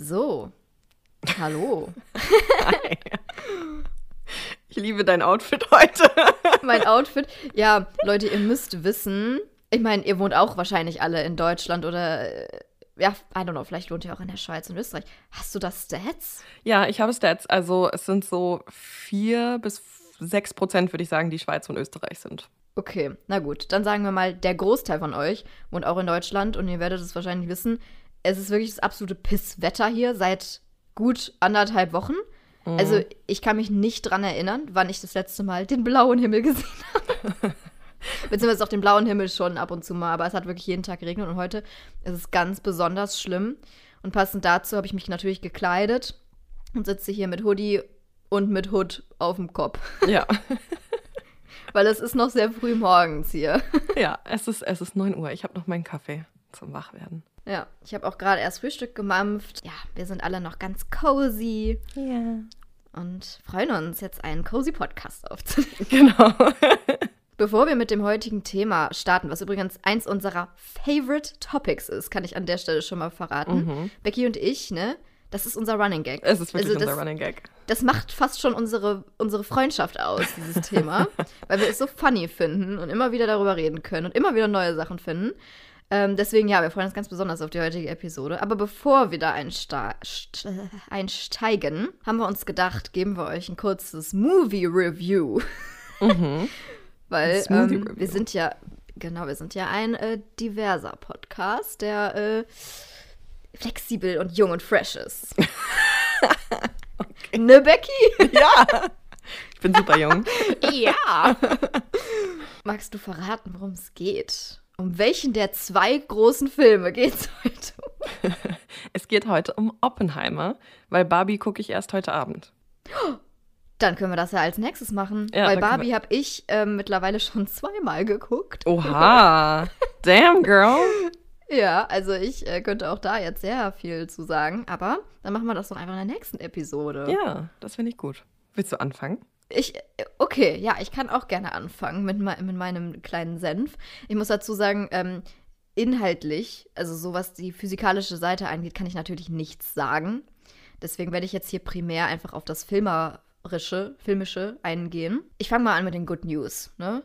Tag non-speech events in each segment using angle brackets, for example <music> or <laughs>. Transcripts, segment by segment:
So. Hallo. Hi. <laughs> Ich liebe dein Outfit heute. <laughs> mein Outfit. Ja, Leute, ihr müsst wissen, ich meine, ihr wohnt auch wahrscheinlich alle in Deutschland oder äh, ja, I don't know, vielleicht wohnt ihr auch in der Schweiz und Österreich. Hast du das Stats? Ja, ich habe Stats. Also es sind so vier bis sechs Prozent, würde ich sagen, die Schweiz und Österreich sind. Okay, na gut. Dann sagen wir mal, der Großteil von euch wohnt auch in Deutschland und ihr werdet es wahrscheinlich wissen. Es ist wirklich das absolute Pisswetter hier seit gut anderthalb Wochen. Mhm. Also ich kann mich nicht dran erinnern, wann ich das letzte Mal den blauen Himmel <laughs> gesehen habe. Beziehungsweise auch den blauen Himmel schon ab und zu mal, aber es hat wirklich jeden Tag geregnet und heute ist es ganz besonders schlimm. Und passend dazu habe ich mich natürlich gekleidet und sitze hier mit Hoodie und mit Hood auf dem Kopf. Ja. <laughs> Weil es ist noch sehr früh morgens hier. Ja, es ist, es ist 9 Uhr. Ich habe noch meinen Kaffee zum Wachwerden. Ja, ich habe auch gerade erst Frühstück gemampft. Ja, wir sind alle noch ganz cozy. Ja. Yeah. Und freuen uns, jetzt einen cozy Podcast aufzunehmen. <laughs> Genau. <laughs> Bevor wir mit dem heutigen Thema starten, was übrigens eins unserer Favorite Topics ist, kann ich an der Stelle schon mal verraten. Mhm. Becky und ich, ne? Das ist unser Running Gag. Es ist wirklich also das, unser Running Gag. Das macht fast schon unsere, unsere Freundschaft aus, dieses Thema. <laughs> weil wir es so funny finden und immer wieder darüber reden können und immer wieder neue Sachen finden. Ähm, deswegen, ja, wir freuen uns ganz besonders auf die heutige Episode. Aber bevor wir da <laughs> einsteigen, haben wir uns gedacht, geben wir euch ein kurzes Movie-Review. <laughs> Mhm. Weil ähm, wir sind ja, genau, wir sind ja ein äh, diverser Podcast, der äh, flexibel und jung und fresh ist. <laughs> okay. Ne, Becky? Ja. Ich bin super jung. ja. Magst du verraten, worum es geht? Um welchen der zwei großen Filme geht es heute? <laughs> es geht heute um Oppenheimer, weil Barbie gucke ich erst heute Abend. Dann können wir das ja als nächstes machen. Ja, Weil Barbie habe ich äh, mittlerweile schon zweimal geguckt. Oha. <laughs> Damn, girl. Ja, also ich äh, könnte auch da jetzt sehr viel zu sagen. Aber dann machen wir das doch einfach in der nächsten Episode. Ja, das finde ich gut. Willst du anfangen? Ich, okay, ja, ich kann auch gerne anfangen mit, mit meinem kleinen Senf. Ich muss dazu sagen, ähm, inhaltlich, also so was die physikalische Seite angeht, kann ich natürlich nichts sagen. Deswegen werde ich jetzt hier primär einfach auf das Filmer filmische, filmische eingehen. Ich fange mal an mit den Good News. Ne?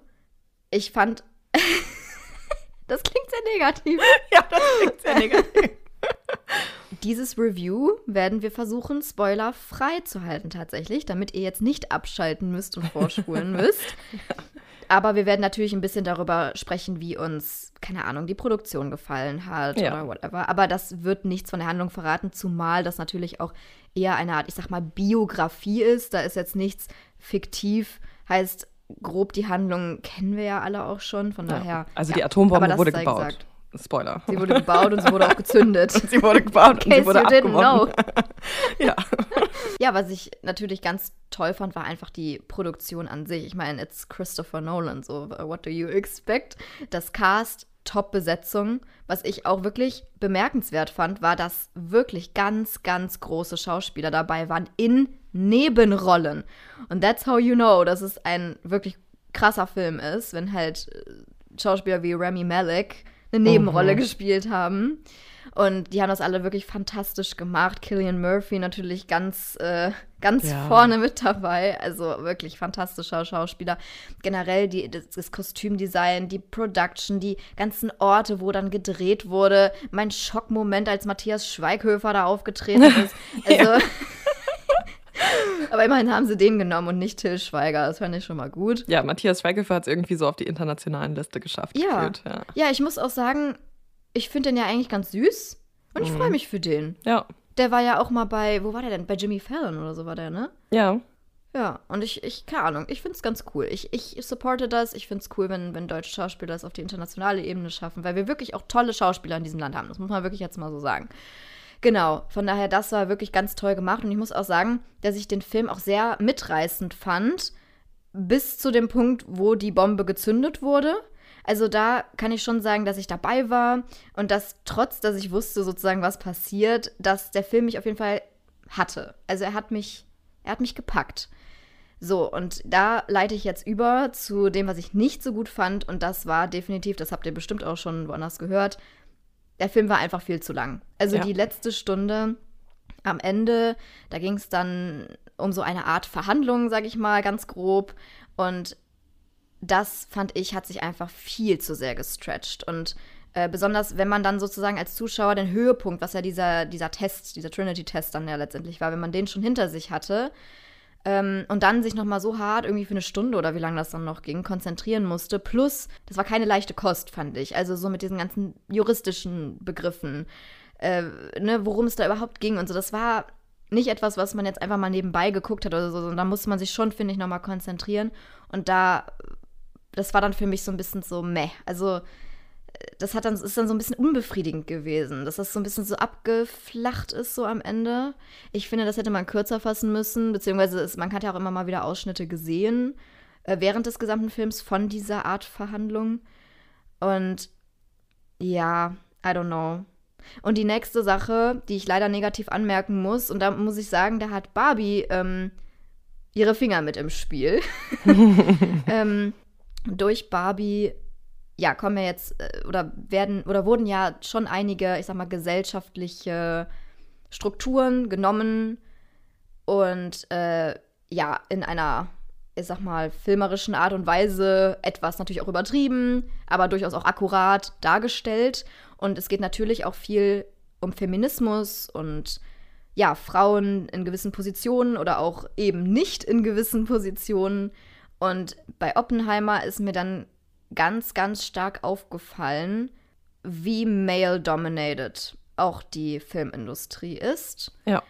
Ich fand. <laughs> das klingt sehr negativ. ja, das klingt sehr negativ. <laughs> Dieses Review werden wir versuchen, spoilerfrei zu halten tatsächlich, damit ihr jetzt nicht abschalten müsst und vorspulen <laughs> müsst. ja. Aber wir werden natürlich ein bisschen darüber sprechen, wie uns, keine Ahnung, die Produktion gefallen hat ja. oder whatever. Aber das wird nichts von der Handlung verraten, zumal das natürlich auch eher eine Art, ich sag mal, Biografie ist. Da ist jetzt nichts fiktiv, heißt grob die Handlung kennen wir ja alle auch schon, von ja. daher. Also die Atombombe wurde gebaut. Gesagt. Spoiler. Sie wurde gebaut und sie wurde auch gezündet. <laughs> und sie wurde gebaut und sie wurde abgeworfen. <laughs> ja. <laughs> ja, was ich natürlich ganz toll fand, war einfach die Produktion an sich. Ich meine, it's Christopher Nolan, so what do you expect? Das Cast, Top-Besetzung. Was ich auch wirklich bemerkenswert fand, war, dass wirklich ganz, ganz große Schauspieler dabei waren in Nebenrollen. Und that's how you know, dass es ein wirklich krasser Film ist, wenn halt äh, Schauspieler wie Remy Malek eine Nebenrolle mhm. gespielt haben. Und die haben das alle wirklich fantastisch gemacht. Killian Murphy natürlich ganz, äh, ganz ja. vorne mit dabei. Also wirklich fantastischer Schauspieler. Generell die, das, das, Kostümdesign, die Production, die ganzen Orte, wo dann gedreht wurde. Mein Schockmoment, als Matthias Schweighöfer da aufgetreten <laughs> ist. Also. <laughs> <laughs> Aber immerhin haben sie den genommen und nicht Till Schweiger. Das fand ich schon mal gut. Ja, Matthias Schweighöfer hat es irgendwie so auf die internationalen Liste geschafft. Ja. ja. ja, ich muss auch sagen, ich finde den ja eigentlich ganz süß und ich freue mhm. mich für den. Ja. Der war ja auch mal bei, wo war der denn? Bei Jimmy Fallon oder so war der, ne? Ja. Ja, und ich, ich keine Ahnung, ich finde es ganz cool. Ich, ich supporte das. Ich finde es cool, wenn, wenn deutsche Schauspieler es auf die internationale Ebene schaffen, weil wir wirklich auch tolle Schauspieler in diesem Land haben. Das muss man wirklich jetzt mal so sagen. Genau, von daher, das war wirklich ganz toll gemacht. Und ich muss auch sagen, dass ich den Film auch sehr mitreißend fand, bis zu dem Punkt, wo die Bombe gezündet wurde. Also da kann ich schon sagen, dass ich dabei war und dass trotz, dass ich wusste sozusagen, was passiert, dass der Film mich auf jeden Fall hatte. Also er hat mich, er hat mich gepackt. So, und da leite ich jetzt über zu dem, was ich nicht so gut fand. Und das war definitiv, das habt ihr bestimmt auch schon woanders gehört, der Film war einfach viel zu lang. Also ja. die letzte Stunde am Ende, da ging es dann um so eine Art Verhandlung, sage ich mal, ganz grob. Und das fand ich, hat sich einfach viel zu sehr gestretched. Und äh, besonders, wenn man dann sozusagen als Zuschauer den Höhepunkt, was ja dieser, dieser Test, dieser Trinity-Test dann ja letztendlich war, wenn man den schon hinter sich hatte ähm, und dann sich nochmal so hart irgendwie für eine Stunde oder wie lange das dann noch ging, konzentrieren musste. Plus, das war keine leichte Kost, fand ich. Also so mit diesen ganzen juristischen Begriffen, äh, ne, worum es da überhaupt ging und so. Das war nicht etwas, was man jetzt einfach mal nebenbei geguckt hat oder so, sondern da musste man sich schon, finde ich, nochmal konzentrieren. Und da, das war dann für mich so ein bisschen so meh. Also, das hat dann, ist dann so ein bisschen unbefriedigend gewesen, dass das so ein bisschen so abgeflacht ist, so am Ende. Ich finde, das hätte man kürzer fassen müssen, beziehungsweise ist, man hat ja auch immer mal wieder Ausschnitte gesehen äh, während des gesamten Films von dieser Art Verhandlung. Und ja, I don't know. Und die nächste Sache, die ich leider negativ anmerken muss, und da muss ich sagen, da hat Barbie ähm, ihre Finger mit im Spiel. <laughs> ähm, durch Barbie, ja, kommen wir jetzt, äh, oder werden, oder wurden ja schon einige, ich sag mal, gesellschaftliche Strukturen genommen und äh, ja, in einer, ich sag mal, filmerischen Art und Weise etwas natürlich auch übertrieben, aber durchaus auch akkurat dargestellt. Und es geht natürlich auch viel um Feminismus und ja, Frauen in gewissen Positionen oder auch eben nicht in gewissen Positionen. Und bei Oppenheimer ist mir dann ganz, ganz stark aufgefallen, wie male-dominated auch die Filmindustrie ist. Ja.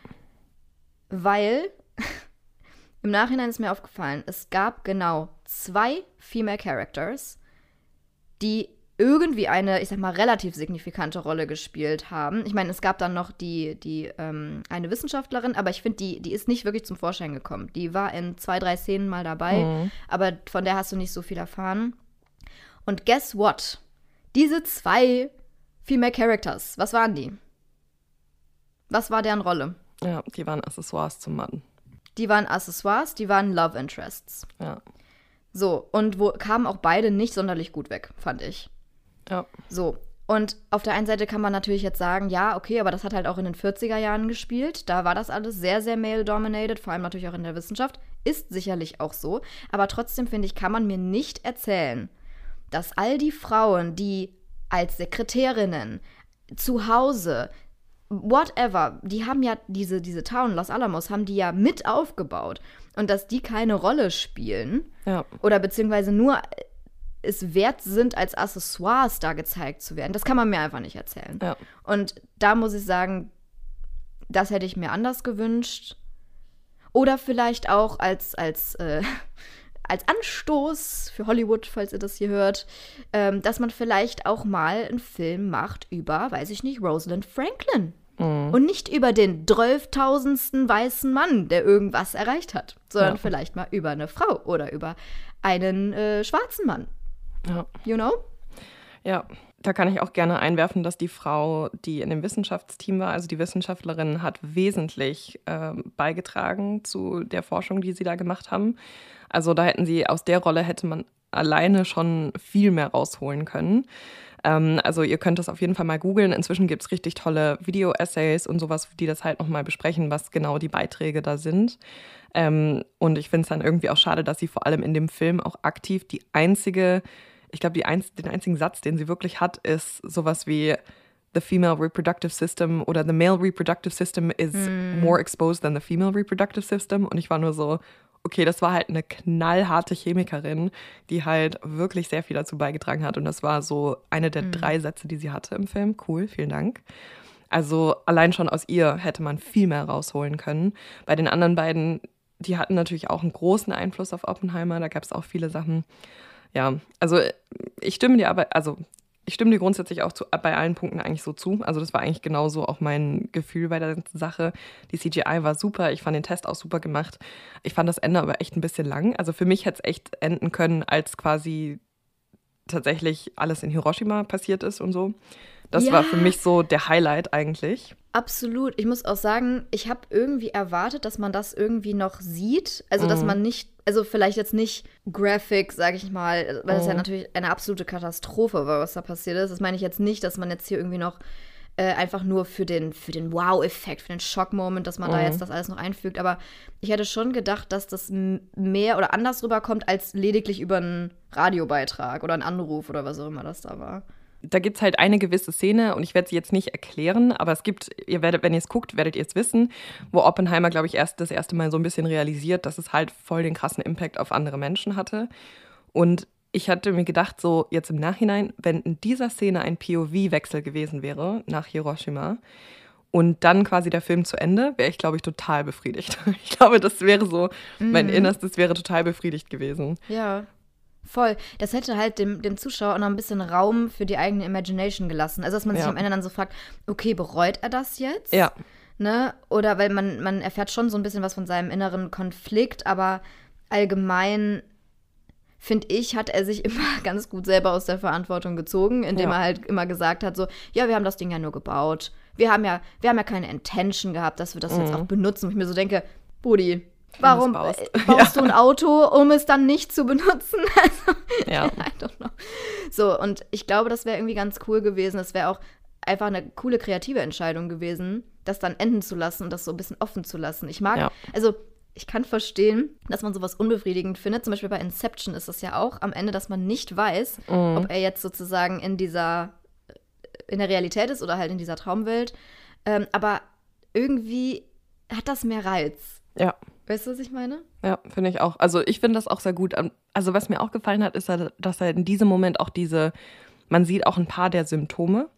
Weil <laughs> im Nachhinein ist mir aufgefallen, es gab genau zwei Female Characters, die irgendwie eine, ich sag mal, relativ signifikante Rolle gespielt haben. Ich meine, es gab dann noch die, die ähm, eine Wissenschaftlerin, aber ich finde, die, die ist nicht wirklich zum Vorschein gekommen. Die war in zwei, drei Szenen mal dabei, mhm. aber von der hast du nicht so viel erfahren. Und guess what? Diese zwei Female Characters, was waren die? Was war deren Rolle? Ja, die waren Accessoires zum Mann. Die waren Accessoires, die waren Love Interests. Ja. So, und wo kamen auch beide nicht sonderlich gut weg, fand ich. Ja. So. Und auf der einen Seite kann man natürlich jetzt sagen, ja, okay, aber das hat halt auch in den 40er Jahren gespielt. Da war das alles sehr, sehr male-dominated, vor allem natürlich auch in der Wissenschaft. Ist sicherlich auch so. Aber trotzdem, finde ich, kann man mir nicht erzählen, dass all die Frauen, die als Sekretärinnen zu Hause, whatever, die haben ja diese, diese Town Los Alamos, haben die ja mit aufgebaut. Und dass die keine Rolle spielen. Ja. Oder beziehungsweise nur es wert sind, als Accessoires da gezeigt zu werden. Das kann man mir einfach nicht erzählen. Ja. Und da muss ich sagen, das hätte ich mir anders gewünscht. Oder vielleicht auch als, als, äh, als Anstoß für Hollywood, falls ihr das hier hört, ähm, dass man vielleicht auch mal einen Film macht über, weiß ich nicht, Rosalind Franklin. Mhm. Und nicht über den zwölftausendsten weißen Mann, der irgendwas erreicht hat, sondern ja. vielleicht mal über eine Frau oder über einen äh, schwarzen Mann. Ja. You know? Ja, da kann ich auch gerne einwerfen, dass die Frau, die in dem Wissenschaftsteam war, also die Wissenschaftlerin, hat wesentlich äh, beigetragen zu der Forschung, die sie da gemacht haben. Also da hätten sie, aus der Rolle hätte man alleine schon viel mehr rausholen können. Ähm, also ihr könnt das auf jeden Fall mal googeln. Inzwischen gibt es richtig tolle Video-Essays und sowas, die das halt nochmal besprechen, was genau die Beiträge da sind. Ähm, und ich finde es dann irgendwie auch schade, dass sie vor allem in dem Film auch aktiv die einzige ich glaube, den einzigen Satz, den sie wirklich hat, ist sowas wie The female reproductive system oder the male reproductive system is mm. more exposed than the female reproductive system. Und ich war nur so, okay, das war halt eine knallharte Chemikerin, die halt wirklich sehr viel dazu beigetragen hat. Und das war so eine der mm. drei Sätze, die sie hatte im Film. Cool, vielen Dank. Also allein schon aus ihr hätte man viel mehr rausholen können. Bei den anderen beiden, die hatten natürlich auch einen großen Einfluss auf Oppenheimer. Da gab es auch viele Sachen. Ja, also ich stimme dir aber, also ich stimme dir grundsätzlich auch zu, bei allen Punkten eigentlich so zu. Also das war eigentlich genauso auch mein Gefühl bei der Sache. Die CGI war super, ich fand den Test auch super gemacht. Ich fand das Ende aber echt ein bisschen lang. Also für mich hätte es echt enden können, als quasi tatsächlich alles in Hiroshima passiert ist und so. Das ja. war für mich so der Highlight eigentlich. Absolut. Ich muss auch sagen, ich habe irgendwie erwartet, dass man das irgendwie noch sieht. Also, mhm. dass man nicht, also vielleicht jetzt nicht Graphic, sage ich mal, weil das ja mhm. natürlich eine absolute Katastrophe war, was da passiert ist. Das meine ich jetzt nicht, dass man jetzt hier irgendwie noch Äh, einfach nur für den, für den Wow-Effekt, für den Schock-Moment, dass man mhm. da jetzt das alles noch einfügt. Aber ich hätte schon gedacht, dass das mehr oder anders rüberkommt, als lediglich über einen Radiobeitrag oder einen Anruf oder was auch immer das da war da gibt es halt eine gewisse Szene und ich werde sie jetzt nicht erklären, aber es gibt, ihr werdet, wenn ihr es guckt, werdet ihr es wissen, wo Oppenheimer, glaube ich, erst das erste Mal so ein bisschen realisiert, dass es halt voll den krassen Impact auf andere Menschen hatte. Und ich hatte mir gedacht, so jetzt im Nachhinein, wenn in dieser Szene ein POV-Wechsel gewesen wäre nach Hiroshima und dann quasi der Film zu Ende, wäre ich, glaube ich, total befriedigt. <laughs> Ich glaube, das wäre so, mein Innerstes wäre total befriedigt gewesen. Ja. Voll. Das hätte halt dem, dem Zuschauer auch noch ein bisschen Raum für die eigene Imagination gelassen. Also, dass man sich am Ende dann so fragt, okay, bereut er das jetzt? Ja. Ne? Oder weil man, man erfährt schon so ein bisschen was von seinem inneren Konflikt, aber allgemein finde ich, hat er sich <laughs> immer ganz gut selber aus der Verantwortung gezogen, indem ja. er halt immer gesagt hat, so, ja, wir haben das Ding ja nur gebaut. Wir haben ja, wir haben ja keine Intention gehabt, dass wir das mhm. jetzt auch benutzen. Und ich mir so denke, Buddy, warum baust, <laughs> baust ja. du ein Auto, um es dann nicht zu benutzen? <laughs> Also, ja. <laughs> I don't know. So, und ich glaube, das wäre irgendwie ganz cool gewesen. Das wäre auch einfach eine coole kreative Entscheidung gewesen, das dann enden zu lassen und das so ein bisschen offen zu lassen. Ich mag, ja. also ich kann verstehen, dass man sowas unbefriedigend findet. Zum Beispiel bei Inception ist es ja auch am Ende, dass man nicht weiß, mhm. ob er jetzt sozusagen in dieser, in der Realität ist oder halt in dieser Traumwelt. Ähm, aber irgendwie hat das mehr Reiz. Ja. Weißt du, was ich meine? Ja, finde ich auch. Also ich finde das auch sehr gut. Also was mir auch gefallen hat, ist, dass er in diesem Moment auch diese, man sieht auch ein paar der Symptome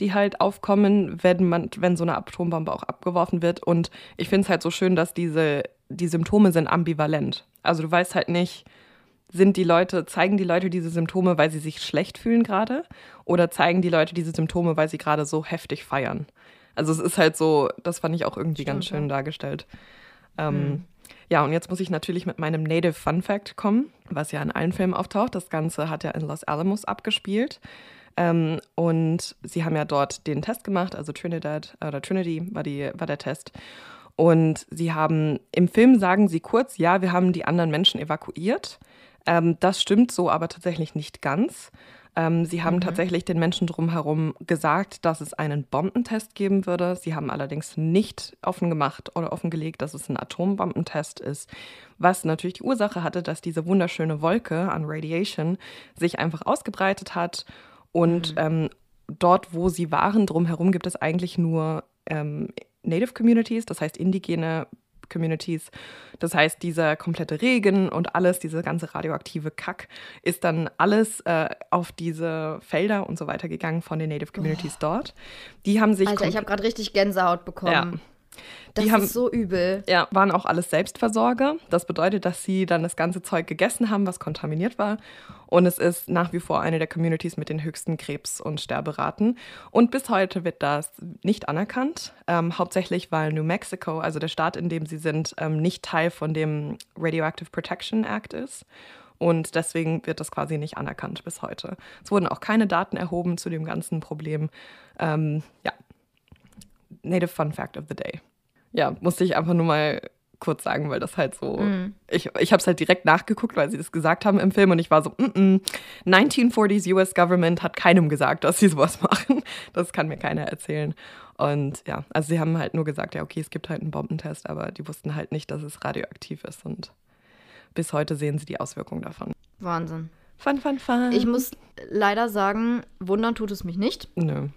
die halt aufkommen, wenn man, wenn so eine Atombombe auch abgeworfen wird. Und ich finde es halt so schön, dass diese, die Symptome sind ambivalent. Also du weißt halt nicht, sind die Leute, zeigen die Leute diese Symptome, weil sie sich schlecht fühlen gerade? Oder zeigen die Leute diese Symptome, weil sie gerade so heftig feiern? Also es ist halt so, das fand ich auch irgendwie Stimmt, ganz schön ja. dargestellt. Ähm, hm. Ja, und jetzt muss ich natürlich mit meinem Native Fun Fact kommen, was ja in allen Filmen auftaucht. Das Ganze hat ja in Los Alamos abgespielt. Ähm, und sie haben ja dort den Test gemacht, also Trinidad oder Trinity war, die, war der Test. Und sie haben im Film sagen sie kurz, ja, wir haben die anderen Menschen evakuiert. Ähm, das stimmt so aber tatsächlich nicht ganz. Ähm, sie haben mhm. tatsächlich den Menschen drumherum gesagt, dass es einen Bombentest geben würde. Sie haben allerdings nicht offen gemacht oder offengelegt, dass es ein Atombombentest ist, was natürlich die Ursache hatte, dass diese wunderschöne Wolke an Radiation sich einfach ausgebreitet hat und mhm. ähm, dort, wo sie waren, drumherum gibt es eigentlich nur ähm, Native Communities, das heißt indigene Communities. Das heißt, dieser komplette Regen und alles, diese ganze radioaktive Kack, ist dann alles äh, auf diese Felder und so weiter gegangen von den Native Communities oh. dort. Die haben sich. Alter, ich habe gerade richtig Gänsehaut bekommen. Ja. Das die haben, ist so übel. Ja, waren auch alles Selbstversorger. Das bedeutet, dass sie dann das ganze Zeug gegessen haben, was kontaminiert war. Und es ist nach wie vor eine der Communities mit den höchsten Krebs- und Sterberaten. Und bis heute wird das nicht anerkannt. Ähm, hauptsächlich, weil New Mexico, also der Staat, in dem sie sind, ähm, nicht Teil von dem Radioactive Protection Act ist. Und deswegen wird das quasi nicht anerkannt bis heute. Es wurden auch keine Daten erhoben zu dem ganzen Problem. Ähm, ja, Native Fun Fact of the Day. Ja, musste ich einfach nur mal kurz sagen, weil das halt so. Mm. Ich, ich habe es halt direkt nachgeguckt, weil sie das gesagt haben im Film und ich war so, mm -mm, 1940s US Government hat keinem gesagt, dass sie sowas <laughs> machen. Das kann mir keiner erzählen. Und ja, also sie haben halt nur gesagt, ja, okay, es gibt halt einen Bombentest, aber die wussten halt nicht, dass es radioaktiv ist und bis heute sehen sie die Auswirkungen davon. Wahnsinn. Fun, fun, fun. Ich muss leider sagen, wundern tut es mich nicht. Nö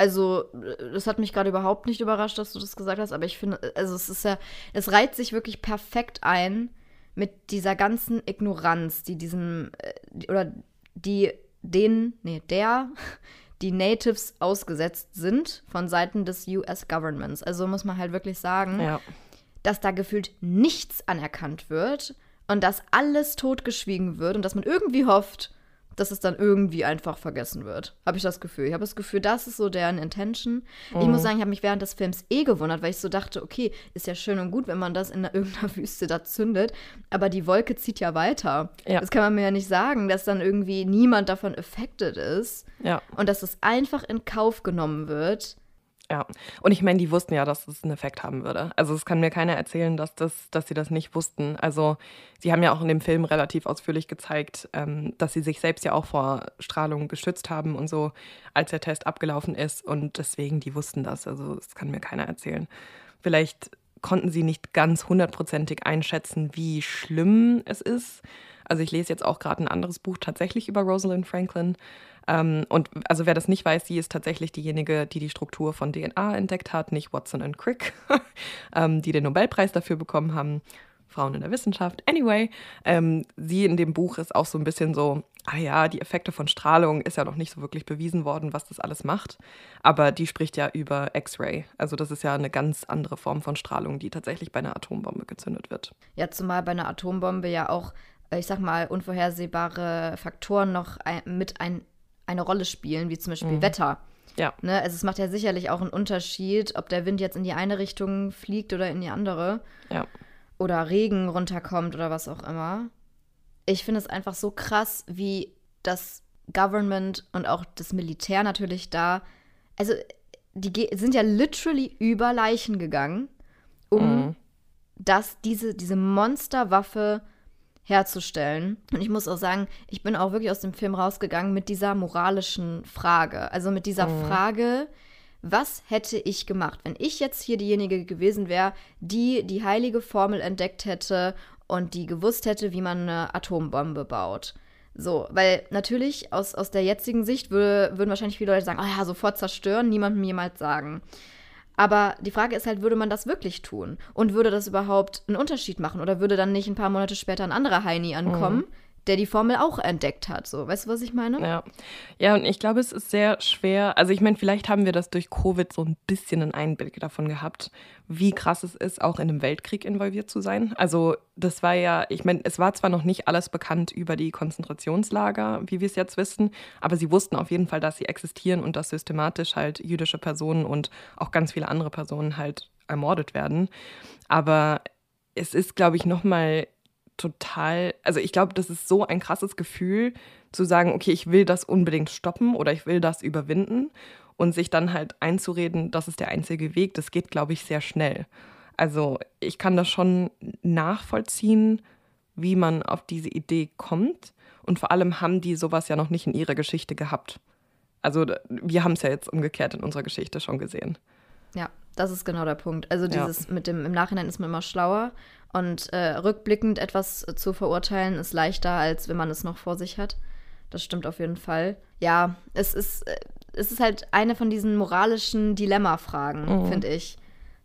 also, das hat mich gerade überhaupt nicht überrascht, dass du das gesagt hast, aber ich finde, also es ist ja, es reiht sich wirklich perfekt ein mit dieser ganzen Ignoranz, die diesem, äh, oder die den, nee, der, <laughs> die Natives ausgesetzt sind von Seiten des US Governments. Also muss man halt wirklich sagen, ja. dass da gefühlt nichts anerkannt wird und dass alles totgeschwiegen wird und dass man irgendwie hofft, dass es dann irgendwie einfach vergessen wird. Habe ich das Gefühl. Ich habe das Gefühl, das ist so deren Intention. Mhm. Ich muss mhm. sagen, ich habe mich während des Films eh gewundert, weil ich so dachte, okay, ist ja schön und gut, wenn man das in <laughs> irgendeiner Wüste da zündet, aber die Wolke zieht ja weiter. Ja. Das kann man mir ja nicht sagen, dass dann irgendwie niemand davon affected ist. Ja. Und dass es einfach in Kauf genommen wird. Ja, und ich meine, die wussten ja, dass das einen Effekt haben würde. Also es kann mir keiner erzählen, dass, das, dass sie das nicht wussten. Also sie haben ja auch in dem Film relativ ausführlich gezeigt, ähm, dass sie sich selbst ja auch vor Strahlung geschützt haben und so, als der Test abgelaufen ist. Und deswegen, die wussten das. Also das kann mir keiner erzählen. Vielleicht konnten sie nicht ganz hundertprozentig einschätzen, wie schlimm es ist. Also ich lese jetzt auch gerade ein anderes Buch tatsächlich über Rosalind Franklin. Ähm, und also wer das nicht weiß, sie ist tatsächlich diejenige, die die Struktur von DNA entdeckt hat, nicht Watson und Crick, <laughs> ähm, die den Nobelpreis dafür bekommen haben. Frauen in der Wissenschaft. Anyway, ähm, sie in dem Buch ist auch so ein bisschen so, ah ja, die Effekte von Strahlung ist ja noch nicht so wirklich bewiesen worden, was das alles macht. Aber die spricht ja über X-Ray. Also das ist ja eine ganz andere Form von Strahlung, die tatsächlich bei einer Atombombe gezündet wird. Ja, zumal bei einer Atombombe ja auch, ich sag mal, unvorhersehbare Faktoren noch ein, mit ein, eine Rolle spielen, wie zum Beispiel mhm. Wetter. Ja. Ne? Also es macht ja sicherlich auch einen Unterschied, ob der Wind jetzt in die eine Richtung fliegt oder in die andere. Ja. Oder Regen runterkommt oder was auch immer. Ich finde es einfach so krass, wie das Government und auch das Militär natürlich da, also die sind ja literally über Leichen gegangen, um mhm. das, diese, diese Monsterwaffe herzustellen. Und ich muss auch sagen, ich bin auch wirklich aus dem Film rausgegangen mit dieser moralischen Frage. Also mit dieser mhm. Frage, was hätte ich gemacht, wenn ich jetzt hier diejenige gewesen wäre, die die heilige Formel entdeckt hätte und die gewusst hätte, wie man eine Atombombe baut. So, weil natürlich aus, aus der jetzigen Sicht würde, würden wahrscheinlich viele Leute sagen, oh ja, sofort zerstören, niemandem jemals sagen. Aber die Frage ist halt, würde man das wirklich tun? Und würde das überhaupt einen Unterschied machen? Oder würde dann nicht ein paar Monate später ein anderer Heini ankommen, mhm der die Formel auch entdeckt hat. So, weißt du, was ich meine? Ja. Ja, und ich glaube, es ist sehr schwer. Also, ich meine, vielleicht haben wir das durch Covid so ein bisschen einen Einblick davon gehabt, wie krass es ist, auch in einem Weltkrieg involviert zu sein. Also, das war ja, ich meine, es war zwar noch nicht alles bekannt über die Konzentrationslager, wie wir es jetzt wissen, aber sie wussten auf jeden Fall, dass sie existieren und dass systematisch halt jüdische Personen und auch ganz viele andere Personen halt ermordet werden. Aber es ist, glaube ich, nochmal total, also ich glaube, das ist so ein krasses Gefühl, zu sagen, okay, ich will das unbedingt stoppen oder ich will das überwinden und sich dann halt einzureden, das ist der einzige Weg, das geht, glaube ich, sehr schnell. Also ich kann das schon nachvollziehen, wie man auf diese Idee kommt. Und vor allem haben die sowas ja noch nicht in ihrer Geschichte gehabt. Also wir haben es ja jetzt umgekehrt in unserer Geschichte schon gesehen. Ja, das ist genau der Punkt. Also dieses ja. mit dem im Nachhinein ist man immer schlauer und äh, rückblickend etwas zu verurteilen ist leichter, als wenn man es noch vor sich hat. Das stimmt auf jeden Fall. Ja, es ist, äh, es ist halt eine von diesen moralischen Dilemma-Fragen, mhm. finde ich.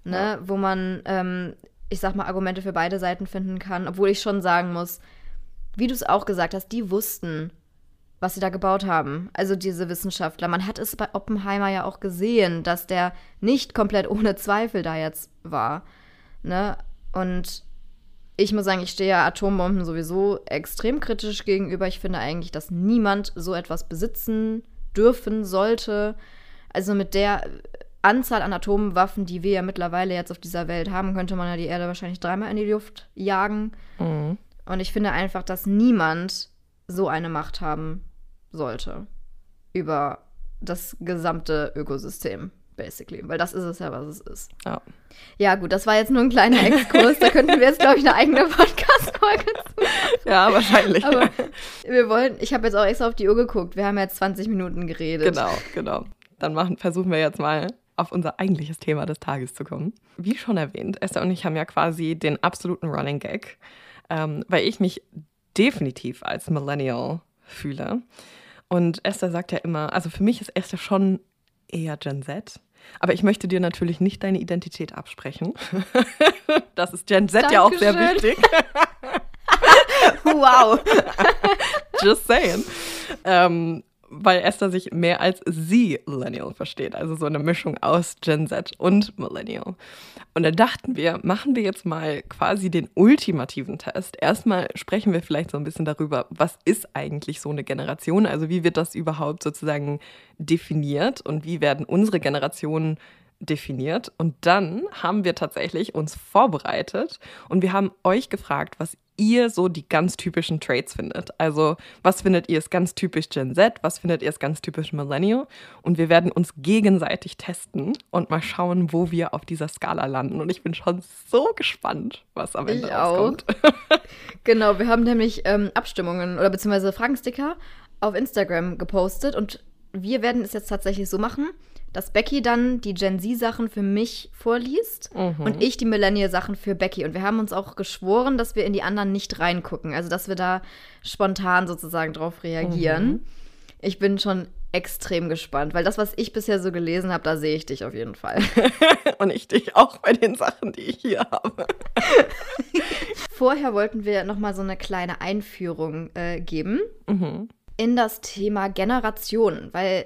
Ne? Ja. Wo man, ähm, ich sag mal, Argumente für beide Seiten finden kann, obwohl ich schon sagen muss, wie du es auch gesagt hast, die wussten, was sie da gebaut haben. Also diese Wissenschaftler. Man hat es bei Oppenheimer ja auch gesehen, dass der nicht komplett ohne Zweifel da jetzt war. Ne? Und ich muss sagen, ich stehe ja Atombomben sowieso extrem kritisch gegenüber. Ich finde eigentlich, dass niemand so etwas besitzen dürfen sollte. Also mit der Anzahl an Atomwaffen, die wir ja mittlerweile jetzt auf dieser Welt haben, könnte man ja die Erde wahrscheinlich dreimal in die Luft jagen. Mhm. Und ich finde einfach, dass niemand so eine Macht haben sollte über das gesamte Ökosystem basically. Weil das ist es ja, was es ist. Ja. Ja, gut, das war jetzt nur ein kleiner Exkurs. da könnten wir jetzt, glaube ich, eine eigene Podcast-Folge zu Ja, wahrscheinlich. Aber wir wollen, ich habe jetzt auch extra auf die Uhr geguckt. Wir haben jetzt 20 Minuten geredet. Genau, genau. Dann machen, versuchen wir jetzt mal auf unser eigentliches Thema des Tages zu kommen. Wie schon erwähnt, Esther und ich haben ja quasi den absoluten Running Gag, ähm, weil ich mich definitiv als Millennial fühle. Und Esther sagt ja immer, also für mich ist Esther schon eher Gen Z. Aber ich möchte dir natürlich nicht deine Identität absprechen. <laughs> Das ist Gen Z Dankeschön. ja auch sehr wichtig. <laughs> wow. <laughs> Just saying. Ähm, weil Esther sich mehr als sie Millennial versteht. Also so eine Mischung aus Gen Z und Millennial. Und da dachten wir, machen wir jetzt mal quasi den ultimativen Test. Erstmal sprechen wir vielleicht so ein bisschen darüber, was ist eigentlich so eine Generation? Also wie wird das überhaupt sozusagen definiert und wie werden unsere Generationen definiert. Und dann haben wir tatsächlich uns vorbereitet und wir haben euch gefragt, was ihr so die ganz typischen Traits findet. Also, was findet ihr ist ganz typisch Gen Z? Was findet ihr ist ganz typisch Millennial? Und wir werden uns gegenseitig testen und mal schauen, wo wir auf dieser Skala landen. Und ich bin schon so gespannt, was am Ende ich rauskommt. genau, wir haben nämlich ähm, Abstimmungen oder beziehungsweise Fragensticker auf Instagram gepostet und wir werden es jetzt tatsächlich so machen, dass Becky dann die Gen Z-Sachen für mich vorliest mhm. und ich die Millennial-Sachen für Becky. Und wir haben uns auch geschworen, dass wir in die anderen nicht reingucken. Also, dass wir da spontan sozusagen drauf reagieren. Mhm. Ich bin schon extrem gespannt, weil das, was ich bisher so gelesen habe, da sehe ich dich auf jeden Fall. <laughs> und ich dich auch bei den Sachen, die ich hier habe. <laughs> Vorher wollten wir noch mal so eine kleine Einführung äh, geben. Mhm in das Thema Generation, weil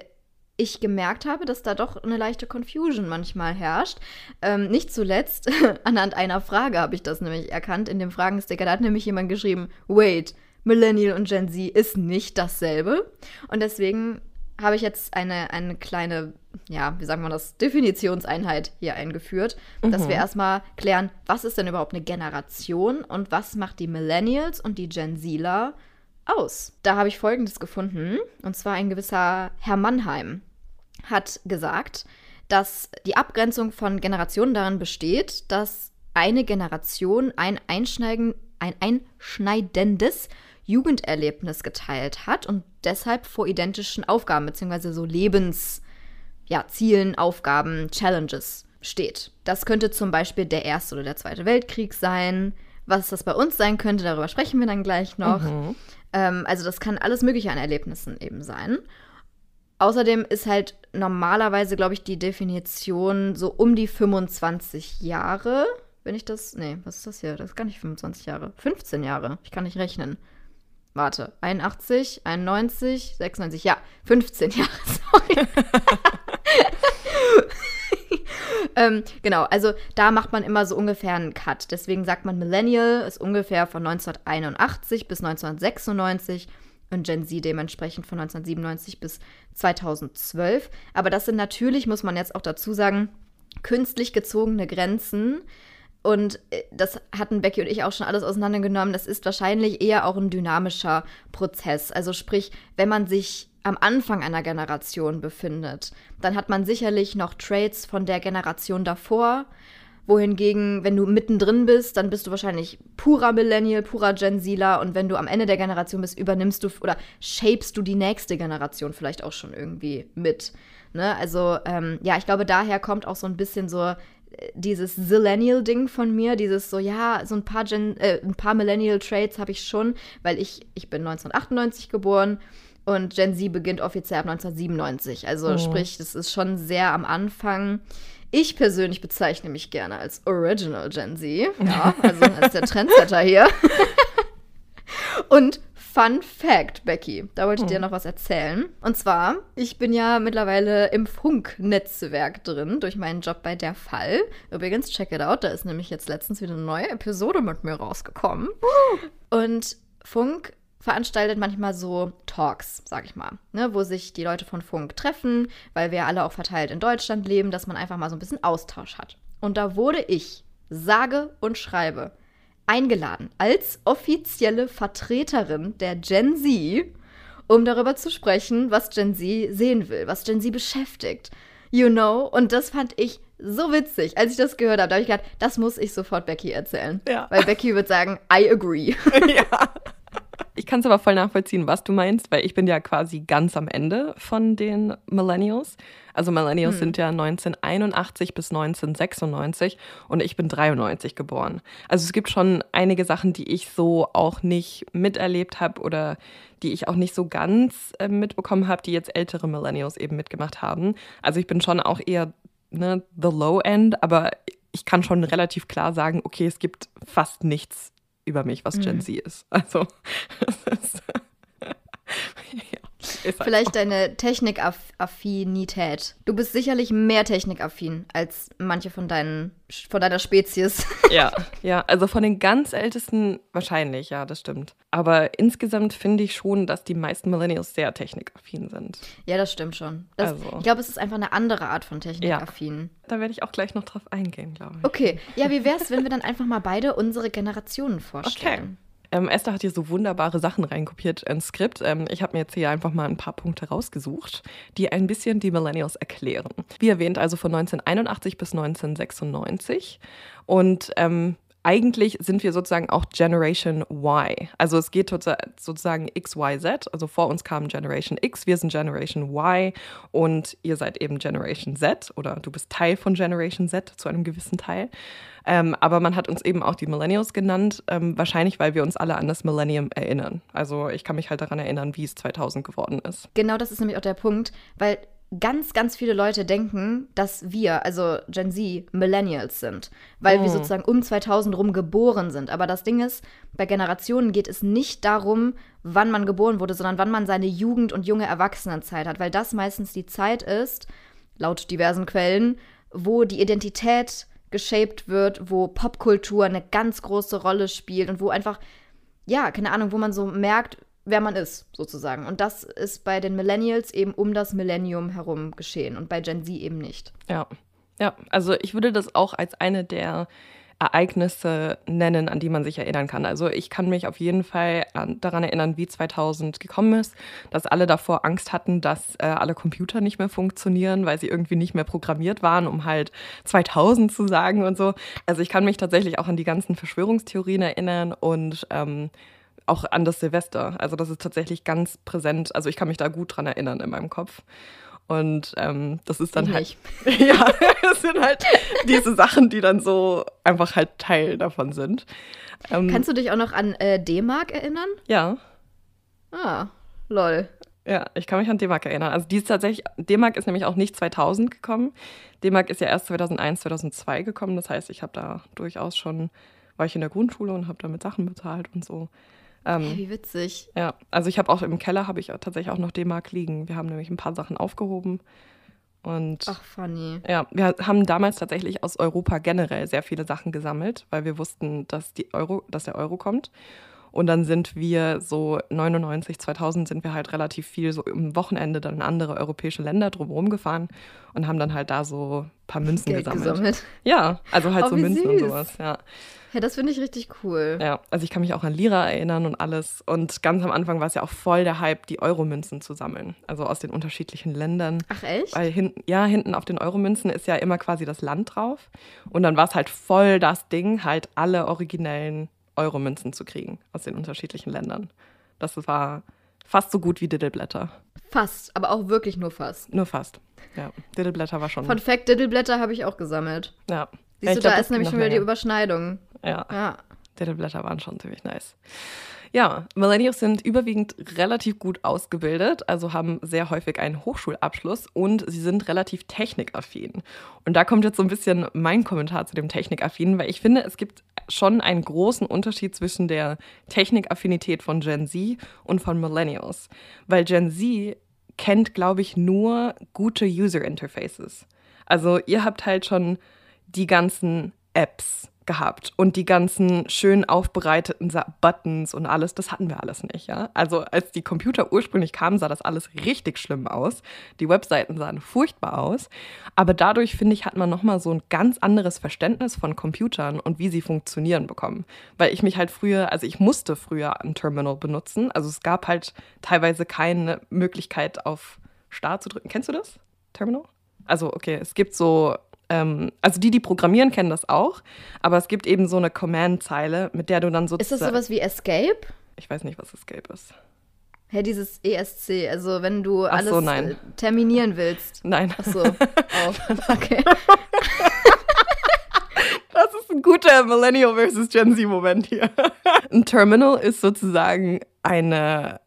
ich gemerkt habe, dass da doch eine leichte Confusion manchmal herrscht. Ähm, nicht zuletzt <laughs> anhand einer Frage habe ich das nämlich erkannt in dem Fragensticker. Da hat nämlich jemand geschrieben, wait, Millennial und Gen Z ist nicht dasselbe. Und deswegen habe ich jetzt eine, eine kleine, ja, wie sagen wir das, Definitionseinheit hier eingeführt, mhm. dass wir mhm. erstmal klären, was ist denn überhaupt eine Generation und was macht die Millennials und die Gen Zler aus. Da habe ich Folgendes gefunden, und zwar ein gewisser Herr Mannheim hat gesagt, dass die Abgrenzung von Generationen darin besteht, dass eine Generation ein, Einschneiden, ein einschneidendes Jugenderlebnis geteilt hat und deshalb vor identischen Aufgaben bzw. so Lebenszielen, ja, Aufgaben, Challenges steht. Das könnte zum Beispiel der Erste oder der Zweite Weltkrieg sein. Was das bei uns sein könnte, darüber sprechen wir dann gleich noch. Mhm. Ähm, also das kann alles Mögliche an Erlebnissen eben sein. Außerdem ist halt normalerweise, glaube ich, die Definition so um die 25 Jahre. Wenn ich das. Nee, was ist das hier? Das ist gar nicht 25 Jahre. 15 Jahre. Ich kann nicht rechnen. Warte. 81, 91, 96. Ja, 15 <laughs> Jahre. Sorry. <laughs> ähm, genau, also da macht man immer so ungefähr einen Cut. Deswegen sagt man Millennial ist ungefähr von 1981 bis 1996 und Gen Z dementsprechend von 1997 bis 2012. Aber das sind natürlich, muss man jetzt auch dazu sagen, künstlich gezogene Grenzen. Und äh, das hatten Becky und ich auch schon alles auseinandergenommen. Das ist wahrscheinlich eher auch ein dynamischer Prozess. Also sprich, wenn man sich am Anfang einer Generation befindet, dann hat man sicherlich noch Traits von der Generation davor. Wohingegen, wenn du mittendrin bist, dann bist du wahrscheinlich purer Millennial, purer Gen Zler. Und wenn du am Ende der Generation bist, übernimmst du oder shapest du die nächste Generation vielleicht auch schon irgendwie mit. Ne? Also, ähm, ja, ich glaube, daher kommt auch so ein bisschen so äh, dieses Zillennial-Ding von mir, dieses so, ja, so ein paar, Gen, äh, ein paar Millennial-Traits habe ich schon, weil ich, ich bin 1998 geboren und Gen Z beginnt offiziell ab 1997. Also oh. sprich, das ist schon sehr am Anfang. Ich persönlich bezeichne mich gerne als Original Gen Z. Ja, also als der Trendsetter hier. <laughs> Und Fun Fact, Becky, da wollte ich dir hm. noch was erzählen. Und zwar, ich bin ja mittlerweile im Funk-Netzwerk drin, durch meinen Job bei Der Fall. Übrigens, check it out, da ist nämlich jetzt letztens wieder eine neue Episode mit mir rausgekommen. Und Funk veranstaltet manchmal so Talks, sag ich mal, ne, wo sich die Leute von Funk treffen, weil wir alle auch verteilt in Deutschland leben, dass man einfach mal so ein bisschen Austausch hat. Und da wurde ich, sage und schreibe, eingeladen als offizielle Vertreterin der Gen Z, um darüber zu sprechen, was Gen Z sehen will, was Gen Z beschäftigt. You know? Und das fand ich so witzig. Als ich das gehört habe, da habe ich gedacht, das muss ich sofort Becky erzählen. Ja. Weil Becky wird sagen, I agree. <laughs> Ja. Ich kann es aber voll nachvollziehen, was du meinst, weil ich bin ja quasi ganz am Ende von den Millennials. Also Millennials hm. sind ja 1981 bis 1996 und ich bin 93 geboren. Also es gibt schon einige Sachen, die ich so auch nicht miterlebt habe oder die ich auch nicht so ganz äh, mitbekommen habe, die jetzt ältere Millennials eben mitgemacht haben. Also ich bin schon auch eher ne, the low end, aber ich kann schon relativ klar sagen, okay, es gibt fast nichts über mich, was Gen mhm. Z ist. Also, <laughs> ist, <laughs> ja. Halt Vielleicht deine Technikaffinität. Du bist sicherlich mehr technikaffin als manche von, deinen, von deiner Spezies. <laughs> Ja, ja, also von den ganz Ältesten wahrscheinlich, ja, das stimmt. Aber insgesamt finde ich schon, dass die meisten Millennials sehr technikaffin sind. Ja, das stimmt schon. Das, Also. Ich glaube, es ist einfach eine andere Art von technikaffin. Da werde ich auch gleich noch drauf eingehen, glaube ich. Okay, ja, wie wäre es, wenn wir dann einfach mal beide unsere Generationen vorstellen? Ähm, Esther hat hier so wunderbare Sachen reinkopiert ins Skript. Ähm, ich habe mir jetzt hier einfach mal ein paar Punkte rausgesucht, die ein bisschen die Millennials erklären. Wie erwähnt, also von 1981 bis 1996. Und ähm, eigentlich sind wir sozusagen auch Generation Y. Also es geht sozusagen X, Y, Z. Also vor uns kam Generation X, wir sind Generation Y und ihr seid eben Generation Z oder du bist Teil von Generation Z zu einem gewissen Teil. Ähm, aber man hat uns eben auch die Millennials genannt, ähm, wahrscheinlich weil wir uns alle an das Millennium erinnern. Also ich kann mich halt daran erinnern, wie es 2000 geworden ist. Genau das ist nämlich auch der Punkt, weil ganz, ganz viele Leute denken, dass wir, also Gen Z, Millennials sind, weil wir sozusagen um 2000 rum geboren sind. Aber das Ding ist, bei Generationen geht es nicht darum, wann man geboren wurde, sondern wann man seine Jugend und junge Erwachsenenzeit hat, weil das meistens die Zeit ist, laut diversen Quellen, wo die Identität geshaped wird, wo Popkultur eine ganz große Rolle spielt und wo einfach, ja, keine Ahnung, wo man so merkt, wer man ist, sozusagen. Und das ist bei den Millennials eben um das Millennium herum geschehen und bei Gen Z eben nicht. Ja, ja. Also ich würde das auch als eine der Ereignisse nennen, an die man sich erinnern kann. Also ich kann mich auf jeden Fall an, daran erinnern, wie 2000 gekommen ist, dass alle davor Angst hatten, dass äh, alle Computer nicht mehr funktionieren, weil sie irgendwie nicht mehr programmiert waren, um halt 2000 zu sagen und so. Also ich kann mich tatsächlich auch an die ganzen Verschwörungstheorien erinnern und ähm, auch an das Silvester. Also das ist tatsächlich ganz präsent. Also ich kann mich da gut dran erinnern in meinem Kopf. Und ähm, das ist dann Ich halt. nicht. <laughs> ja, es sind halt diese Sachen, die dann so einfach halt Teil davon sind. Ähm, Kannst du dich auch noch an äh, D-Mark erinnern? ja, Ah, lol. ja, ich kann mich an D-Mark erinnern. Also die ist tatsächlich, D-Mark ist nämlich auch nicht 2000 gekommen. D-Mark ist ja erst 2001, 2002 gekommen. Das heißt, ich habe da durchaus schon, war ich in der Grundschule und habe damit Sachen bezahlt und so. Ähm, Hey, wie witzig. Ja, also ich habe auch im Keller habe ich tatsächlich auch noch D-Mark liegen. Wir haben nämlich ein paar Sachen aufgehoben. Und Ach, funny. ja, wir haben damals tatsächlich aus Europa generell sehr viele Sachen gesammelt, weil wir wussten, dass, die Euro, dass der Euro kommt. Und dann sind wir so 99, 2000 sind wir halt relativ viel so im Wochenende dann in andere europäische Länder drumherum gefahren und haben dann halt da so ein paar Münzen gesammelt. gesammelt. Ja, also halt Oh, so Münzen und süß. sowas, ja. Ja, das finde ich richtig cool. Ja, also ich kann mich auch an Lira erinnern und alles. Und ganz am Anfang war es ja auch voll der Hype, die Euromünzen zu sammeln. Also aus den unterschiedlichen Ländern. Ach, echt? Weil hinten, ja, hinten auf den Euromünzen ist ja immer quasi das Land drauf. Und dann war es halt voll das Ding, halt alle originellen Euromünzen zu kriegen aus den unterschiedlichen Ländern. Das war fast so gut wie Diddleblätter. Fast, aber auch wirklich nur fast. Nur fast. Ja, Diddleblätter war schon. Von Fact, Diddleblätter habe ich auch gesammelt. ja. Siehst ja, du, ich glaub, da ist nämlich schon wieder die. Überschneidung. Ja. Ja. Diddleblätter waren schon ziemlich nice. Ja, Millennials sind überwiegend relativ gut ausgebildet, also haben sehr häufig einen Hochschulabschluss und sie sind relativ technikaffin. Und da kommt jetzt so ein bisschen mein Kommentar zu dem Technikaffinen, weil ich finde, es gibt schon einen großen Unterschied zwischen der Technikaffinität von Gen Z und von Millennials. Weil Gen Z kennt, glaube ich, nur gute User Interfaces. Also ihr habt halt schon die ganzen Apps gehabt und die ganzen schön aufbereiteten Buttons und alles, das hatten wir alles nicht, ja. Also als die Computer ursprünglich kamen, sah das alles richtig schlimm aus. Die Webseiten sahen furchtbar aus, aber dadurch finde ich hat man noch mal so ein ganz anderes Verständnis von Computern und wie sie funktionieren bekommen, weil ich mich halt früher, also ich musste früher ein Terminal benutzen, also es gab halt teilweise keine Möglichkeit auf Start zu drücken. Kennst du das? Terminal? Also okay, es gibt so ähm, also die, die programmieren, kennen das auch, aber es gibt eben so eine Command-Zeile, mit der du dann Ist sozusagen. das sowas wie Escape? Ich weiß nicht, was Escape ist. Hä, dieses ESC, also wenn du Ach so, alles nein. äh, terminieren willst. Nein, Ach so. <laughs> Oh, okay. <laughs> das ist ein guter Millennial versus Gen Z-Moment hier. <laughs> Ein Terminal ist sozusagen eine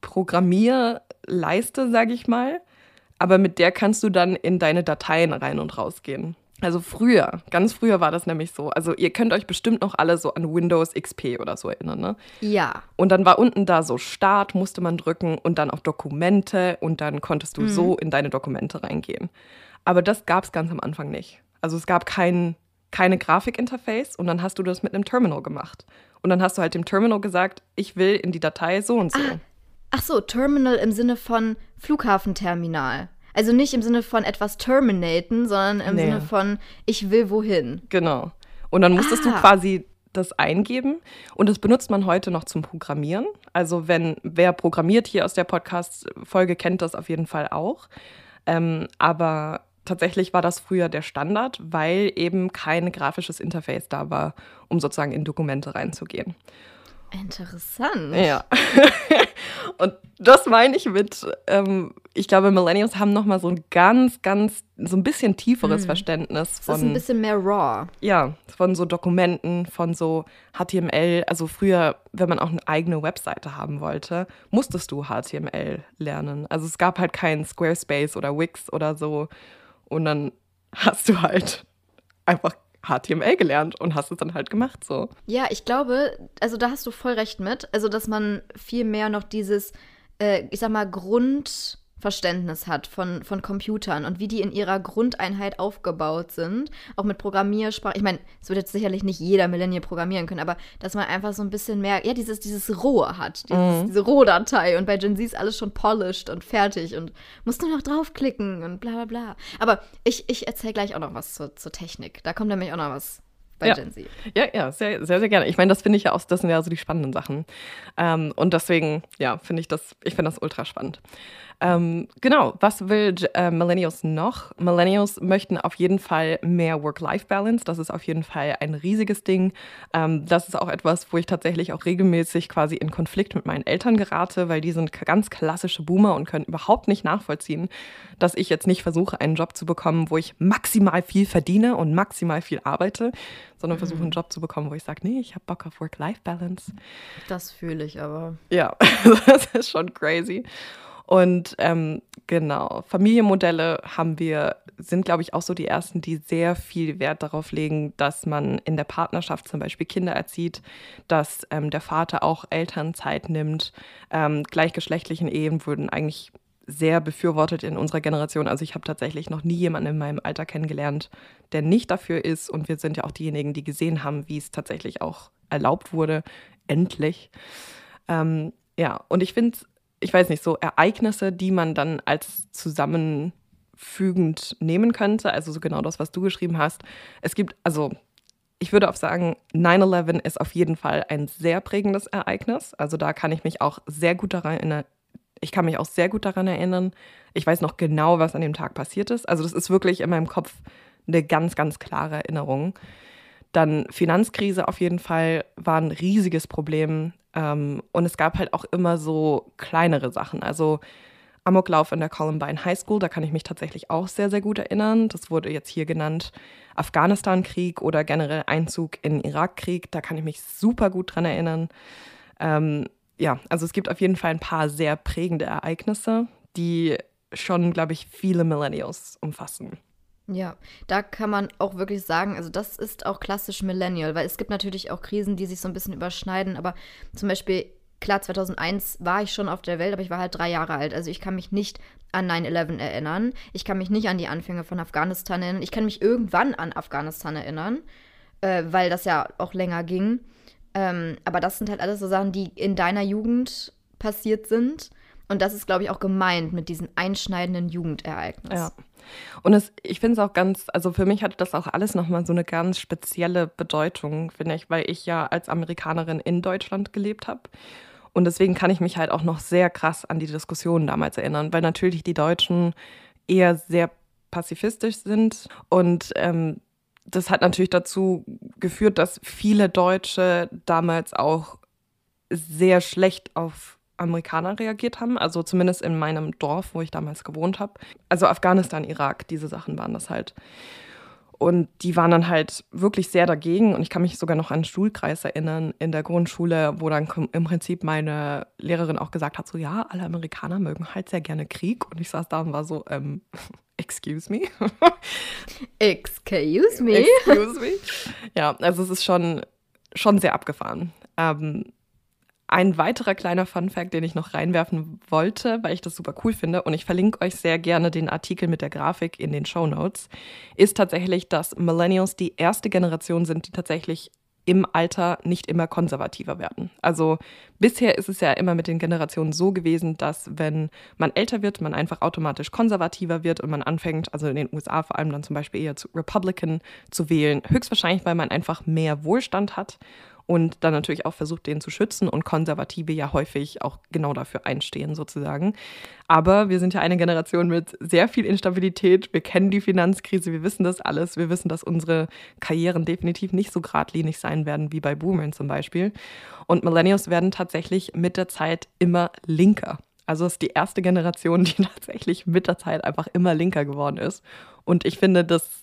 Programmierleiste, sage ich mal, aber mit der kannst du dann in deine Dateien rein und rausgehen. Also früher, ganz früher war das nämlich so. Also ihr könnt euch bestimmt noch alle so an Windows XP oder so erinnern, ne? Ja. Und dann war unten da so Start, musste man drücken und dann auf Dokumente und dann konntest du mhm. so in deine Dokumente reingehen. Aber das gab es ganz am Anfang nicht. Also es gab kein, keine Grafikinterface und dann hast du das mit einem Terminal gemacht. Und dann hast du halt dem Terminal gesagt, ich will in die Datei so und so. Ah. Ach so, Terminal im Sinne von Flughafenterminal. Also nicht im Sinne von etwas terminaten, sondern im nee. Sinne von ich will wohin. Genau. Und dann musstest ah. du quasi das eingeben und das benutzt man heute noch zum Programmieren. Also wenn wer programmiert hier aus der Podcast-Folge kennt das auf jeden Fall auch. Ähm, aber tatsächlich war das früher der Standard, weil eben kein grafisches Interface da war, um sozusagen in Dokumente reinzugehen. Interessant. Ja. <laughs> und das meine ich mit, ähm, ich glaube, Millennials haben nochmal so ein ganz, ganz, so ein bisschen tieferes hm. Verständnis von. Das ist ein bisschen mehr raw. Ja, von so Dokumenten, von so HTML. Also früher, wenn man auch eine eigene Webseite haben wollte, musstest du HTML lernen. Also es gab halt keinen Squarespace oder Wix oder so. Und dann hast du halt einfach HTML gelernt und hast es dann halt gemacht so. Ja, ich glaube, also da hast du voll recht mit. Also, dass man viel mehr noch dieses, äh, ich sag mal, Grund Verständnis hat von, von Computern und wie die in ihrer Grundeinheit aufgebaut sind, auch mit Programmiersprache. Ich meine, es wird jetzt sicherlich nicht jeder Millennial programmieren können, aber dass man einfach so ein bisschen mehr, ja, dieses, dieses Rohe hat, dieses, mhm. diese Rohdatei und bei Gen Z ist alles schon polished und fertig und musst nur noch draufklicken und bla bla bla. Aber ich, ich erzähle gleich auch noch was zur, zur Technik. Da kommt nämlich auch noch was bei ja. Gen Z. Ja, ja, sehr, sehr, sehr gerne. Ich meine, das finde ich ja auch, das sind ja so die spannenden Sachen. Ähm, und deswegen, ja, finde ich das, ich finde das ultra spannend. Ähm, genau, was will äh, Millennials noch? Millennials möchten auf jeden Fall mehr Work-Life-Balance. Das ist auf jeden Fall ein riesiges Ding. Ähm, das ist auch etwas, wo ich tatsächlich auch regelmäßig quasi in Konflikt mit meinen Eltern gerate, weil die sind ganz klassische Boomer und können überhaupt nicht nachvollziehen, dass ich jetzt nicht versuche, einen Job zu bekommen, wo ich maximal viel verdiene und maximal viel arbeite, sondern versuche, einen mhm. Job zu bekommen, wo ich sage, nee, ich habe Bock auf Work-Life-Balance. Das fühle ich aber. Ja, <laughs> das ist schon crazy. Und ähm, genau, Familienmodelle haben wir, sind, glaube ich, auch so die ersten, die sehr viel Wert darauf legen, dass man in der Partnerschaft zum Beispiel Kinder erzieht, dass ähm, der Vater auch Elternzeit nimmt. Ähm, gleichgeschlechtlichen Ehen wurden eigentlich sehr befürwortet in unserer Generation. Also ich habe tatsächlich noch nie jemanden in meinem Alter kennengelernt, der nicht dafür ist. Und wir sind ja auch diejenigen, die gesehen haben, wie es tatsächlich auch erlaubt wurde. Endlich. Ähm, ja, und ich finde es ich weiß nicht, so Ereignisse, die man dann als zusammenfügend nehmen könnte. Also so genau das, was du geschrieben hast. Es gibt, also ich würde auch sagen, 9-11 ist auf jeden Fall ein sehr prägendes Ereignis. Also da kann ich mich auch sehr gut daran erinnern. Ich kann mich auch sehr gut daran erinnern. Ich weiß noch genau, was an dem Tag passiert ist. Also das ist wirklich in meinem Kopf eine ganz, ganz klare Erinnerung. Dann Finanzkrise auf jeden Fall war ein riesiges Problem. Ähm, und es gab halt auch immer so kleinere Sachen. Also Amoklauf in der Columbine High School, da kann ich mich tatsächlich auch sehr, sehr gut erinnern. Das wurde jetzt hier genannt Afghanistan-Krieg oder generell Einzug in Irakkrieg. Da kann ich mich super gut dran erinnern. Ähm, ja, also es gibt auf jeden Fall ein paar sehr prägende Ereignisse, die schon, glaube ich, viele Millennials umfassen. Ja, da kann man auch wirklich sagen, also das ist auch klassisch Millennial, weil es gibt natürlich auch Krisen, die sich so ein bisschen überschneiden, aber zum Beispiel, klar, 2001 war ich schon auf der Welt, aber ich war halt drei Jahre alt, also ich kann mich nicht an 9-11 erinnern, ich kann mich nicht an die Anfänge von Afghanistan erinnern, ich kann mich irgendwann an Afghanistan erinnern, äh, weil das ja auch länger ging, ähm, aber das sind halt alles so Sachen, die in deiner Jugend passiert sind. Und das ist, glaube ich, auch gemeint mit diesem einschneidenden Jugendereignis. Ja. Und es, ich finde es auch ganz, also für mich hatte das auch alles nochmal so eine ganz spezielle Bedeutung, finde ich, weil ich ja als Amerikanerin in Deutschland gelebt habe. Und deswegen kann ich mich halt auch noch sehr krass an die Diskussionen damals erinnern, weil natürlich die Deutschen eher sehr pazifistisch sind. Und ähm, das hat natürlich dazu geführt, dass viele Deutsche damals auch sehr schlecht auf Amerikaner reagiert haben, also zumindest in meinem Dorf, wo ich damals gewohnt habe. Also Afghanistan, Irak, diese Sachen waren das halt. und die waren dann halt wirklich sehr dagegen. Und ich kann mich sogar noch an einen Schulkreis erinnern in der Grundschule, wo dann im Prinzip meine Lehrerin auch gesagt hat: so ja, alle Amerikaner mögen halt sehr gerne Krieg. Und ich saß da und war so, ähm, <laughs> excuse me. <laughs> excuse me. Excuse me. Ja, also es ist schon, schon sehr abgefahren. Ähm, ein weiterer kleiner Fun-Fact, den ich noch reinwerfen wollte, weil ich das super cool finde, und ich verlinke euch sehr gerne den Artikel mit der Grafik in den Show Notes, ist tatsächlich, dass Millennials die erste Generation sind, die tatsächlich im Alter nicht immer konservativer werden. Also bisher ist es ja immer mit den Generationen so gewesen, dass wenn man älter wird, man einfach automatisch konservativer wird und man anfängt, also in den USA vor allem dann zum Beispiel eher zu Republican zu wählen, höchstwahrscheinlich, weil man einfach mehr Wohlstand hat und dann natürlich auch versucht, den zu schützen und Konservative ja häufig auch genau dafür einstehen sozusagen. Aber wir sind ja eine Generation mit sehr viel Instabilität. Wir kennen die Finanzkrise, wir wissen das alles. Wir wissen, dass unsere Karrieren definitiv nicht so geradlinig sein werden wie bei Boomern zum Beispiel. Und Millennials werden tatsächlich mit der Zeit immer linker. Also es ist die erste Generation, <laughs> die tatsächlich mit der Zeit einfach immer linker geworden ist. Und ich finde, das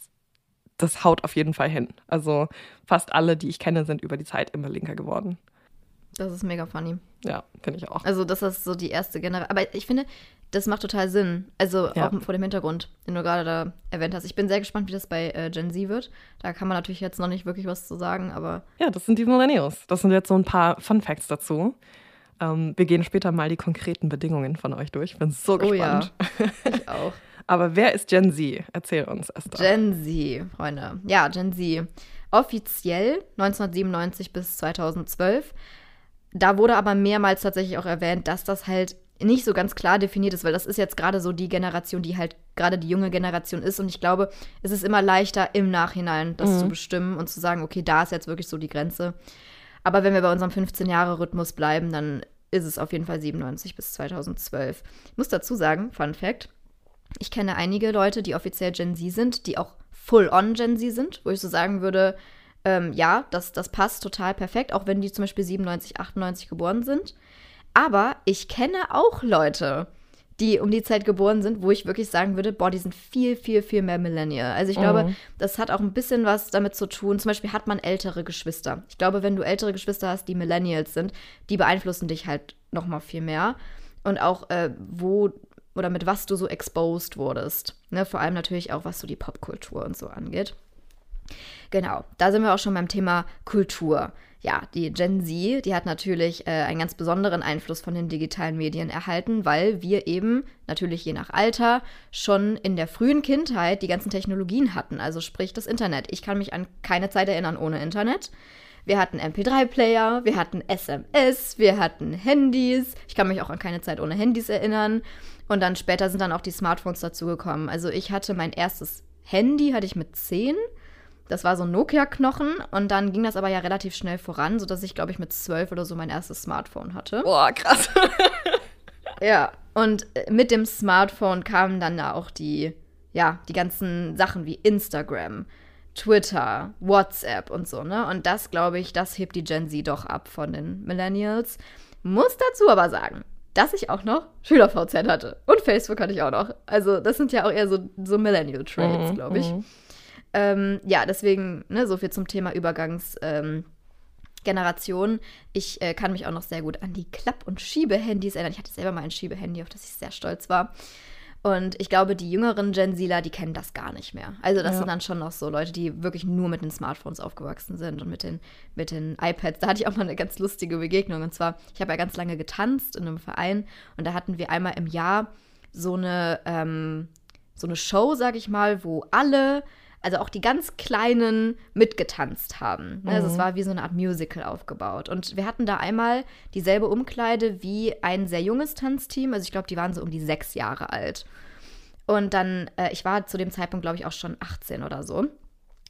das haut auf jeden Fall hin. Also fast alle, die ich kenne, sind über die Zeit immer linker geworden. Das ist mega funny. Ja, finde ich auch. Also das ist so die erste Generation. Aber ich finde, das macht total Sinn. Also ja. auch vor dem Hintergrund, den du gerade da erwähnt hast. Ich bin sehr gespannt, wie das bei äh, Gen Z wird. Da kann man natürlich jetzt noch nicht wirklich was zu sagen, aber. Ja, das sind die Millennials. Das sind jetzt so ein paar Fun Facts dazu. Ähm, wir gehen später mal die konkreten Bedingungen von euch durch. Ich bin so gespannt. Oh ja, ich auch. <laughs> Aber wer ist Gen Z? Erzähl uns, Esther. Gen Z, Freunde. Ja, Gen Z. Offiziell 1997 bis 2012. Da wurde aber mehrmals tatsächlich auch erwähnt, dass das halt nicht so ganz klar definiert ist, weil das ist jetzt gerade so die Generation, die halt gerade die junge Generation ist. Und ich glaube, es ist immer leichter im Nachhinein das mhm. zu bestimmen und zu sagen, okay, da ist jetzt wirklich so die Grenze. Aber wenn wir bei unserem 15-Jahre-Rhythmus bleiben, dann ist es auf jeden Fall 97 bis 2012. Ich muss dazu sagen, Fun Fact, ich kenne einige Leute, die offiziell Gen Z sind, die auch full-on Gen Z sind, wo ich so sagen würde, ähm, ja, das, das passt total perfekt, auch wenn die zum Beispiel 97, 98 geboren sind. Aber ich kenne auch Leute, die um die Zeit geboren sind, wo ich wirklich sagen würde, boah, die sind viel, viel, viel mehr Millennial. Also ich mhm. glaube, das hat auch ein bisschen was damit zu tun. Zum Beispiel hat man ältere Geschwister. Ich glaube, wenn du ältere Geschwister hast, die Millennials sind, die beeinflussen dich halt noch mal viel mehr. Und auch, äh, wo oder mit was du so exposed wurdest. Ne, vor allem natürlich auch, was so die Popkultur und so angeht. Genau, da sind wir auch schon beim Thema Kultur. Ja, die Gen Z, die hat natürlich äh, einen ganz besonderen Einfluss von den digitalen Medien erhalten, weil wir eben natürlich je nach Alter schon in der frühen Kindheit die ganzen Technologien hatten, also sprich das Internet. Ich kann mich an keine Zeit erinnern ohne Internet. Wir hatten MP3-Player, wir hatten SMS, wir hatten Handys. Ich kann mich auch an keine Zeit ohne Handys erinnern. Und dann später sind dann auch die Smartphones dazugekommen. Also ich hatte mein erstes Handy, hatte ich mit 10. Das war so ein Nokia-Knochen und dann ging das aber ja relativ schnell voran, sodass ich, glaube ich, mit 12 oder so mein erstes Smartphone hatte. Boah, krass. <laughs> <laughs> ja, und äh, mit dem Smartphone kamen dann da auch die, ja, die ganzen Sachen wie Instagram, Twitter, WhatsApp und so, ne? Und das, glaube ich, das hebt die Gen Z doch ab von den Millennials. Muss dazu aber sagen, dass ich auch noch SchülerVZ hatte. Und Facebook hatte ich auch noch. Also, das sind ja auch eher so, so Millennial-Traits, mhm, glaube ich. Mhm. Ähm, ja, deswegen, ne, so viel zum Thema Übergangsgeneration. Ähm, ich äh, kann mich auch noch sehr gut an die Klapp- und Schiebehandys erinnern. Ich hatte selber mal ein Schiebehandy, auf das ich sehr stolz war. Und ich glaube, die jüngeren Gen Zler, die kennen das gar nicht mehr. Also das ja. sind dann schon noch so Leute, die wirklich nur mit den Smartphones aufgewachsen sind und mit den, mit den iPads. Da hatte ich auch mal eine ganz lustige Begegnung. Und zwar, ich habe ja ganz lange getanzt in einem Verein und da hatten wir einmal im Jahr so eine, ähm, so eine Show, sag ich mal, wo alle also auch die ganz Kleinen mitgetanzt haben. Ne? Also es mhm. war wie so eine Art Musical aufgebaut. Und wir hatten da einmal dieselbe Umkleide wie ein sehr junges Tanzteam. Also ich glaube, die waren so um die sechs Jahre alt. Und dann, äh, ich war zu dem Zeitpunkt, glaube ich, auch schon 18 oder so.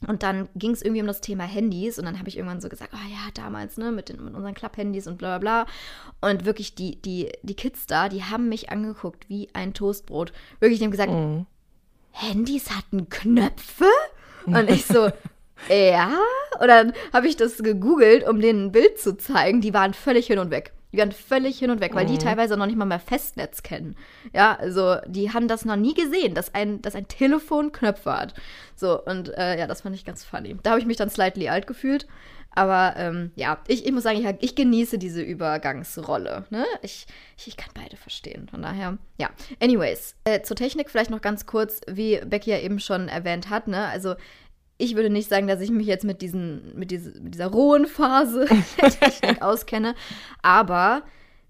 Und dann ging es irgendwie um das Thema Handys und dann habe ich irgendwann so gesagt, oh ja, damals, ne, mit, den, mit unseren Club-Handys und bla bla bla. Und wirklich, die, die, die Kids da, die haben mich angeguckt wie ein Toastbrot. Wirklich, die haben gesagt, mm. Handys hatten Knöpfe? Und ich so, <laughs> ja. Und dann habe ich das gegoogelt, um denen ein Bild zu zeigen. Die waren völlig hin und weg. Die waren völlig hin und weg, weil die Mhm. teilweise noch nicht mal mehr Festnetz kennen. Ja, also die haben das noch nie gesehen, dass ein, dass ein Telefon Knöpfe hat. So, und äh, ja, das fand ich ganz funny. Da habe ich mich dann slightly alt gefühlt. Aber ähm, ja, ich, ich muss sagen, ich, ich genieße diese Übergangsrolle. Ne? Ich, ich, ich kann beide verstehen. Von daher, ja. Anyways, äh, zur Technik vielleicht noch ganz kurz, wie Becky ja eben schon erwähnt hat. Ne? Also ich würde nicht sagen, dass ich mich jetzt mit, diesen, mit, diese, mit dieser rohen Phase <laughs> der Technik auskenne, aber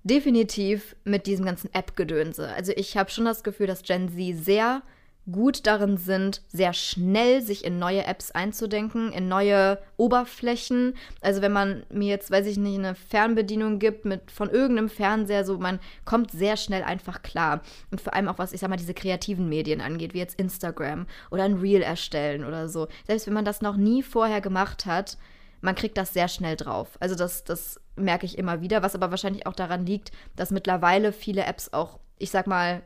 definitiv mit diesem ganzen App-Gedönse. Also ich habe schon das Gefühl, dass Gen Z sehr gut darin sind, sehr schnell sich in neue Apps einzudenken, in neue Oberflächen. Also wenn man mir jetzt, weiß ich nicht, eine Fernbedienung gibt mit von irgendeinem Fernseher, so man kommt sehr schnell einfach klar. Und vor allem auch was, ich sag mal, diese kreativen Medien angeht, wie jetzt Instagram oder ein Reel erstellen oder so. Selbst wenn man das noch nie vorher gemacht hat, man kriegt das sehr schnell drauf. Also das, das merke ich immer wieder, was aber wahrscheinlich auch daran liegt, dass mittlerweile viele Apps auch, ich sag mal,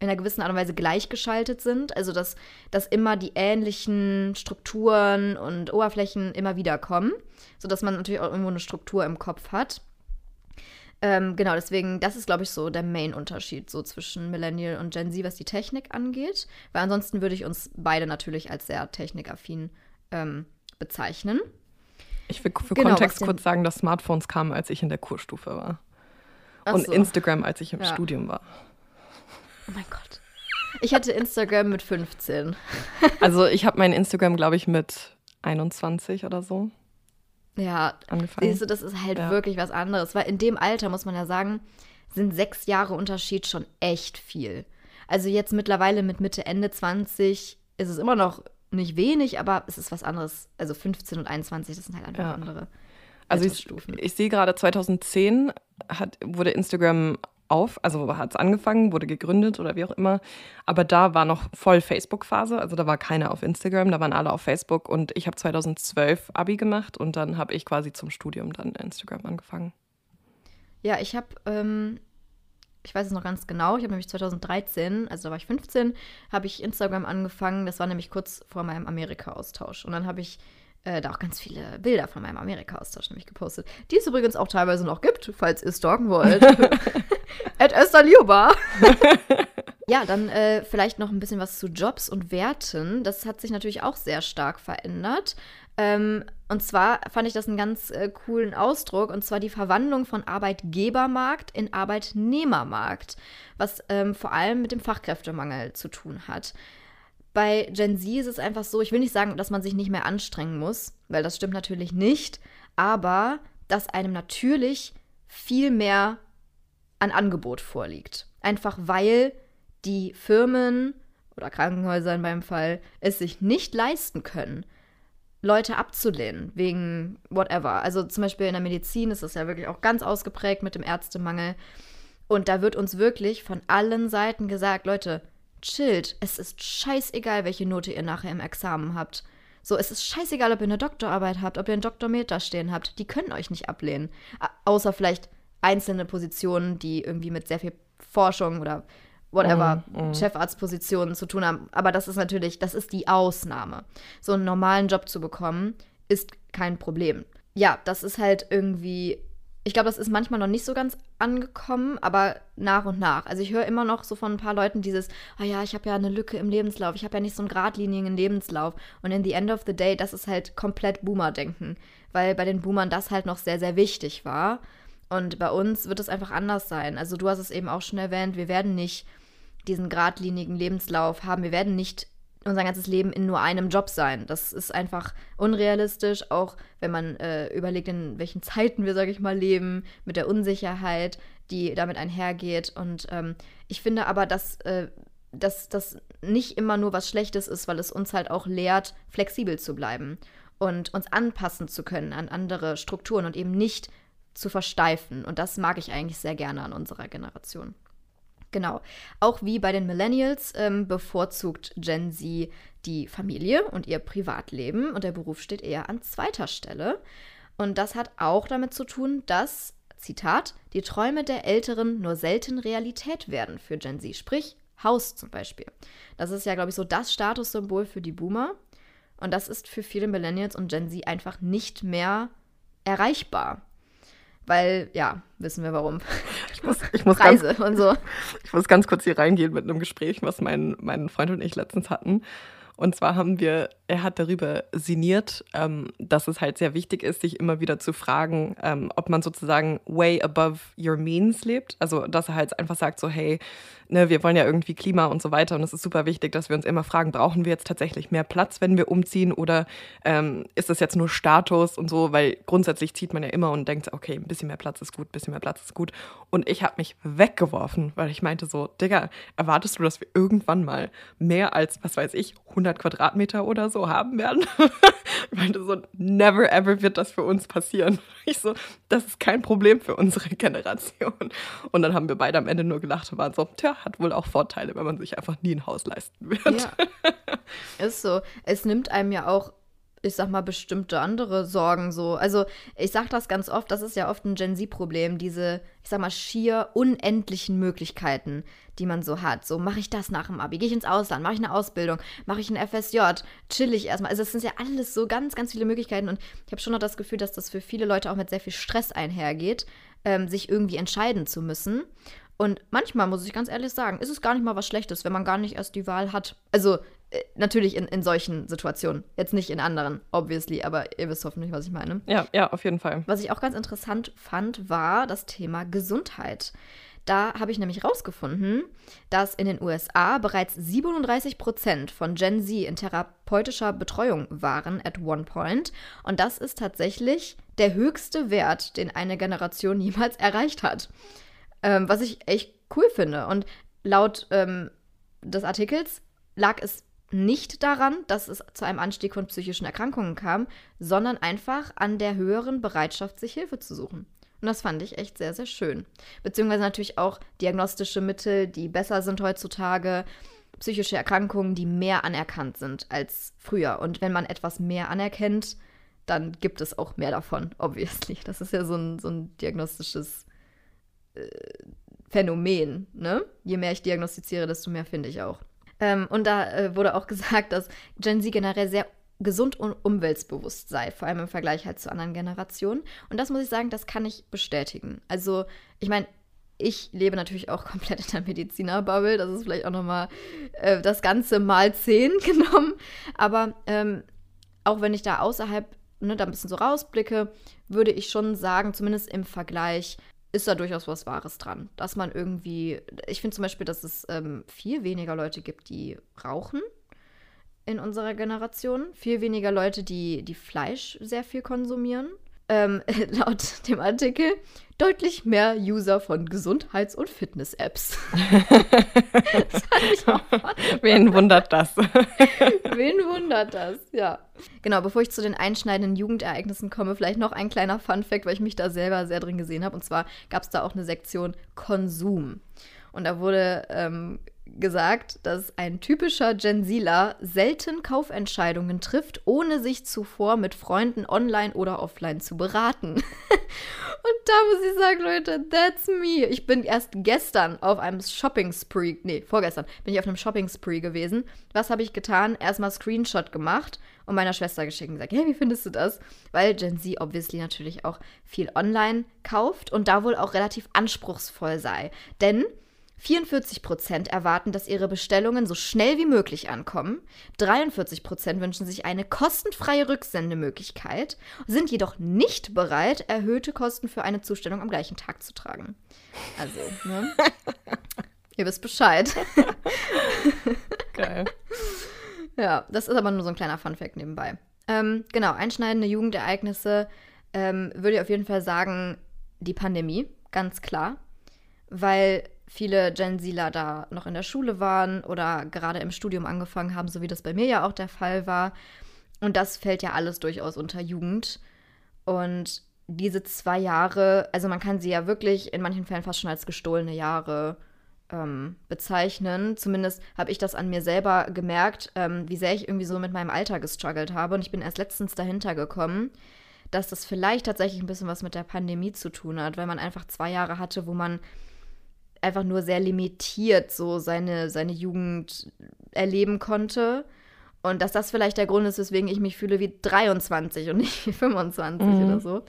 in einer gewissen Art und Weise gleichgeschaltet sind. Also dass, dass immer die ähnlichen Strukturen und Oberflächen immer wieder kommen, sodass man natürlich auch irgendwo eine Struktur im Kopf hat. Ähm, genau, deswegen, das ist, glaube ich, so der Main-Unterschied so zwischen Millennial und Gen Z, was die Technik angeht. Weil ansonsten würde ich uns beide natürlich als sehr technikaffin ähm, bezeichnen. Ich will für Genau, Kontext kurz sagen, dass Smartphones kamen, als ich in der Kurstufe war. Ach und so. Instagram, als ich im Ja. Studium war. Oh mein Gott. Ich hatte Instagram mit 15. <laughs> Also ich habe mein Instagram, glaube ich, mit 21 oder so Ja, angefangen. siehst du, das ist halt Ja. wirklich was anderes. Weil in dem Alter, muss man ja sagen, sind sechs Jahre Unterschied schon echt viel. Also jetzt mittlerweile mit Mitte, Ende 20 ist es immer noch nicht wenig, aber es ist was anderes. Also 15 und 21, das sind halt einfach Ja. andere Also ich, ich sehe gerade 2010 hat, wurde Instagram auf, also hat es angefangen, wurde gegründet oder wie auch immer. Aber da war noch voll Facebook-Phase, also da war keiner auf Instagram, da waren alle auf Facebook und ich habe 2012 Abi gemacht und dann habe ich quasi zum Studium dann Instagram angefangen. Ja, ich habe, ähm, ich weiß es noch ganz genau, ich habe nämlich 2013, also da war ich 15, habe ich Instagram angefangen. Das war nämlich kurz vor meinem Amerika-Austausch. Und dann habe ich äh, da auch ganz viele Bilder von meinem Amerika-Austausch nämlich gepostet, die es übrigens auch teilweise noch gibt, falls ihr stalken wollt. <laughs> At Esther Liuba. <laughs> Ja, dann äh, vielleicht noch ein bisschen was zu Jobs und Werten. Das hat sich natürlich auch sehr stark verändert. Ähm, und zwar fand ich das einen ganz äh, coolen Ausdruck, und zwar die Verwandlung von Arbeitgebermarkt in Arbeitnehmermarkt, was ähm, vor allem mit dem Fachkräftemangel zu tun hat. Bei Gen Z ist es einfach so, ich will nicht sagen, dass man sich nicht mehr anstrengen muss, weil das stimmt natürlich nicht, aber dass einem natürlich viel mehr an Angebot vorliegt. Einfach weil die Firmen oder Krankenhäuser in meinem Fall es sich nicht leisten können, Leute abzulehnen wegen whatever. Also zum Beispiel in der Medizin ist es ja wirklich auch ganz ausgeprägt mit dem Ärztemangel. Und da wird uns wirklich von allen Seiten gesagt, Leute, chillt, es ist scheißegal, welche Note ihr nachher im Examen habt. So, es ist scheißegal, ob ihr eine Doktorarbeit habt, ob ihr einen Doktormeter stehen habt. Die können euch nicht ablehnen. Außer vielleicht einzelne Positionen, die irgendwie mit sehr viel Forschung oder whatever, Chefarztpositionen zu tun haben. Aber das ist natürlich, das ist die Ausnahme. So einen normalen Job zu bekommen, ist kein Problem. Ja, das ist halt irgendwie, ich glaube, das ist manchmal noch nicht so ganz angekommen, aber nach und nach. Also ich höre immer noch so von ein paar Leuten dieses, ah ja, ich habe ja eine Lücke im Lebenslauf, ich habe ja nicht so einen geradlinigen Lebenslauf. Und in the end of the day, das ist halt komplett Boomer-Denken, weil bei den Boomern das halt noch sehr, sehr wichtig war. Und bei uns wird es einfach anders sein. Also du hast es eben auch schon erwähnt, wir werden nicht diesen geradlinigen Lebenslauf haben. Wir werden nicht unser ganzes Leben in nur einem Job sein. Das ist einfach unrealistisch, auch wenn man äh, überlegt, in welchen Zeiten wir, sage ich mal, leben, mit der Unsicherheit, die damit einhergeht. Und ähm, ich finde aber, dass, äh, dass das nicht immer nur was Schlechtes ist, weil es uns halt auch lehrt, flexibel zu bleiben und uns anpassen zu können an andere Strukturen und eben nicht zu versteifen. Und das mag ich eigentlich sehr gerne an unserer Generation. Genau. Auch wie bei den Millennials ähm, bevorzugt Gen Z die Familie und ihr Privatleben und der Beruf steht eher an zweiter Stelle. Und das hat auch damit zu tun, dass, Zitat, die Träume der Älteren nur selten Realität werden für Gen Z, sprich Haus zum Beispiel. Das ist ja, glaube ich, so das Statussymbol für die Boomer. Und das ist für viele Millennials und Gen Z einfach nicht mehr erreichbar weil, ja, wissen wir warum. Ich muss, ich muss Reise ganz, und so. <laughs> Ich muss ganz kurz hier reingehen mit einem Gespräch, was mein, mein Freund und ich letztens hatten. Und zwar haben wir, er hat darüber sinniert, ähm, dass es halt sehr wichtig ist, sich immer wieder zu fragen, ähm, ob man sozusagen way above your means lebt. Also, dass er halt einfach sagt, so, hey, ne, wir wollen ja irgendwie Klima und so weiter. Und es ist super wichtig, dass wir uns immer fragen, brauchen wir jetzt tatsächlich mehr Platz, wenn wir umziehen oder ähm, ist das jetzt nur Status und so? Weil grundsätzlich zieht man ja immer und denkt, okay, ein bisschen mehr Platz ist gut, ein bisschen mehr Platz ist gut. Und ich habe mich weggeworfen, weil ich meinte so, Digga, erwartest du, dass wir irgendwann mal mehr als, was weiß ich, 100 Quadratmeter oder so haben werden? <laughs> ich meinte so, never ever wird das für uns passieren. <laughs> Ich so, das ist kein Problem für unsere <laughs> Generation. Und dann haben wir beide am Ende nur gelacht und waren so, tja, hat wohl auch Vorteile, wenn man sich einfach nie ein Haus leisten wird. Ja. Ist so. Es nimmt einem ja auch, ich sag mal, bestimmte andere Sorgen so. Also, ich sag das ganz oft, das ist ja oft ein Gen Z-Problem, diese, ich sag mal, schier unendlichen Möglichkeiten, die man so hat. So, mache ich das nach dem Abi? Gehe ich ins Ausland? Mache ich eine Ausbildung? Mache ich ein FSJ? Chill ich erstmal? Also, es sind ja alles so ganz, ganz viele Möglichkeiten und ich habe schon noch das Gefühl, dass das für viele Leute auch mit sehr viel Stress einhergeht, ähm, sich irgendwie entscheiden zu müssen. Und manchmal, muss ich ganz ehrlich sagen, ist es gar nicht mal was Schlechtes, wenn man gar nicht erst die Wahl hat. Also äh, natürlich in, in solchen Situationen. Jetzt nicht in anderen, obviously, aber ihr wisst hoffentlich, was ich meine. Ja, ja, auf jeden Fall. Was ich auch ganz interessant fand, war das Thema Gesundheit. Da habe ich nämlich rausgefunden, dass in den USA bereits 37 Prozent von Gen Z in therapeutischer Betreuung waren at one point. Und das ist tatsächlich der höchste Wert, den eine Generation <laughs> jemals erreicht hat. Ähm, was ich echt cool finde. Und laut ähm, des Artikels lag es nicht daran, dass es zu einem Anstieg von psychischen Erkrankungen kam, sondern einfach an der höheren Bereitschaft, sich Hilfe zu suchen. Und das fand ich echt sehr, sehr schön. Beziehungsweise natürlich auch diagnostische Mittel, die besser sind heutzutage, psychische Erkrankungen, die mehr anerkannt sind als früher. Und wenn man etwas mehr anerkennt, dann gibt es auch mehr davon, obviously. Das ist ja so ein, so ein diagnostisches Phänomen. Ne? Je mehr ich diagnostiziere, desto mehr finde ich auch. Ähm, und da äh, wurde auch <laughs> gesagt, dass Gen Z generell sehr gesund und umweltbewusst sei, vor allem im Vergleich halt zu anderen Generationen. Und das muss ich sagen, das kann ich bestätigen. Also, ich meine, ich lebe natürlich auch <laughs> komplett in der Medizinerbubble. Das ist vielleicht auch nochmal äh, das Ganze mal <laughs> zehn genommen. Aber ähm, auch wenn ich da außerhalb, ne, da ein bisschen so rausblicke, würde ich schon sagen, zumindest im Vergleich, ist da durchaus was Wahres dran. Dass man irgendwie, ich finde zum Beispiel, dass es ähm, viel weniger Leute gibt, die rauchen in unserer Generation. Viel weniger Leute, die, die Fleisch sehr viel konsumieren. Ähm, <laughs> laut dem Artikel deutlich mehr User von Gesundheits- und Fitness-Apps. <laughs> Wen wundert das? <laughs> Wen wundert das, ja. Genau, bevor ich zu den einschneidenden Jugendereignissen komme, vielleicht noch ein kleiner Fun-Fact, weil ich mich da selber sehr drin gesehen habe. Und zwar gab es da auch eine Sektion Konsum. Und da wurde ähm, gesagt, dass ein typischer Gen Zler selten Kaufentscheidungen trifft, ohne sich zuvor mit Freunden online oder offline zu beraten. <laughs> Und da muss ich sagen, Leute, that's me. Ich bin erst gestern auf einem Shopping-Spree, nee, vorgestern bin ich auf einem Shopping-Spree gewesen. Was habe ich getan? Erstmal Screenshot gemacht und meiner Schwester geschickt und gesagt, hey, wie findest du das? Weil Gen Z obviously natürlich auch viel online kauft und da wohl auch relativ anspruchsvoll sei. Denn 44% erwarten, dass ihre Bestellungen so schnell wie möglich ankommen. 43% wünschen sich eine kostenfreie Rücksendemöglichkeit, sind jedoch nicht bereit, erhöhte Kosten für eine Zustellung am gleichen Tag zu tragen. Also, ne? <laughs> Ihr wisst Bescheid. <laughs> Geil. Ja, das ist aber nur so ein kleiner Funfact nebenbei. Ähm, genau, einschneidende Jugendereignisse ähm, würde ich auf jeden Fall sagen, die Pandemie, ganz klar. Weil viele Gen Zler da noch in der Schule waren oder gerade im Studium angefangen haben, so wie das bei mir ja auch der Fall war. Und das fällt ja alles durchaus unter Jugend. Und diese zwei Jahre, also man kann sie ja wirklich in manchen Fällen fast schon als gestohlene Jahre ähm, bezeichnen. Zumindest habe ich das an mir selber gemerkt, ähm, wie sehr ich irgendwie so mit meinem Alter gestruggelt habe. Und ich bin erst letztens dahinter gekommen, dass das vielleicht tatsächlich ein bisschen was mit der Pandemie zu tun hat, weil man einfach zwei Jahre hatte, wo man einfach nur sehr limitiert so seine, seine Jugend erleben konnte. Und dass das vielleicht der Grund ist, weswegen ich mich fühle wie 23 und nicht wie 25 mhm. oder so.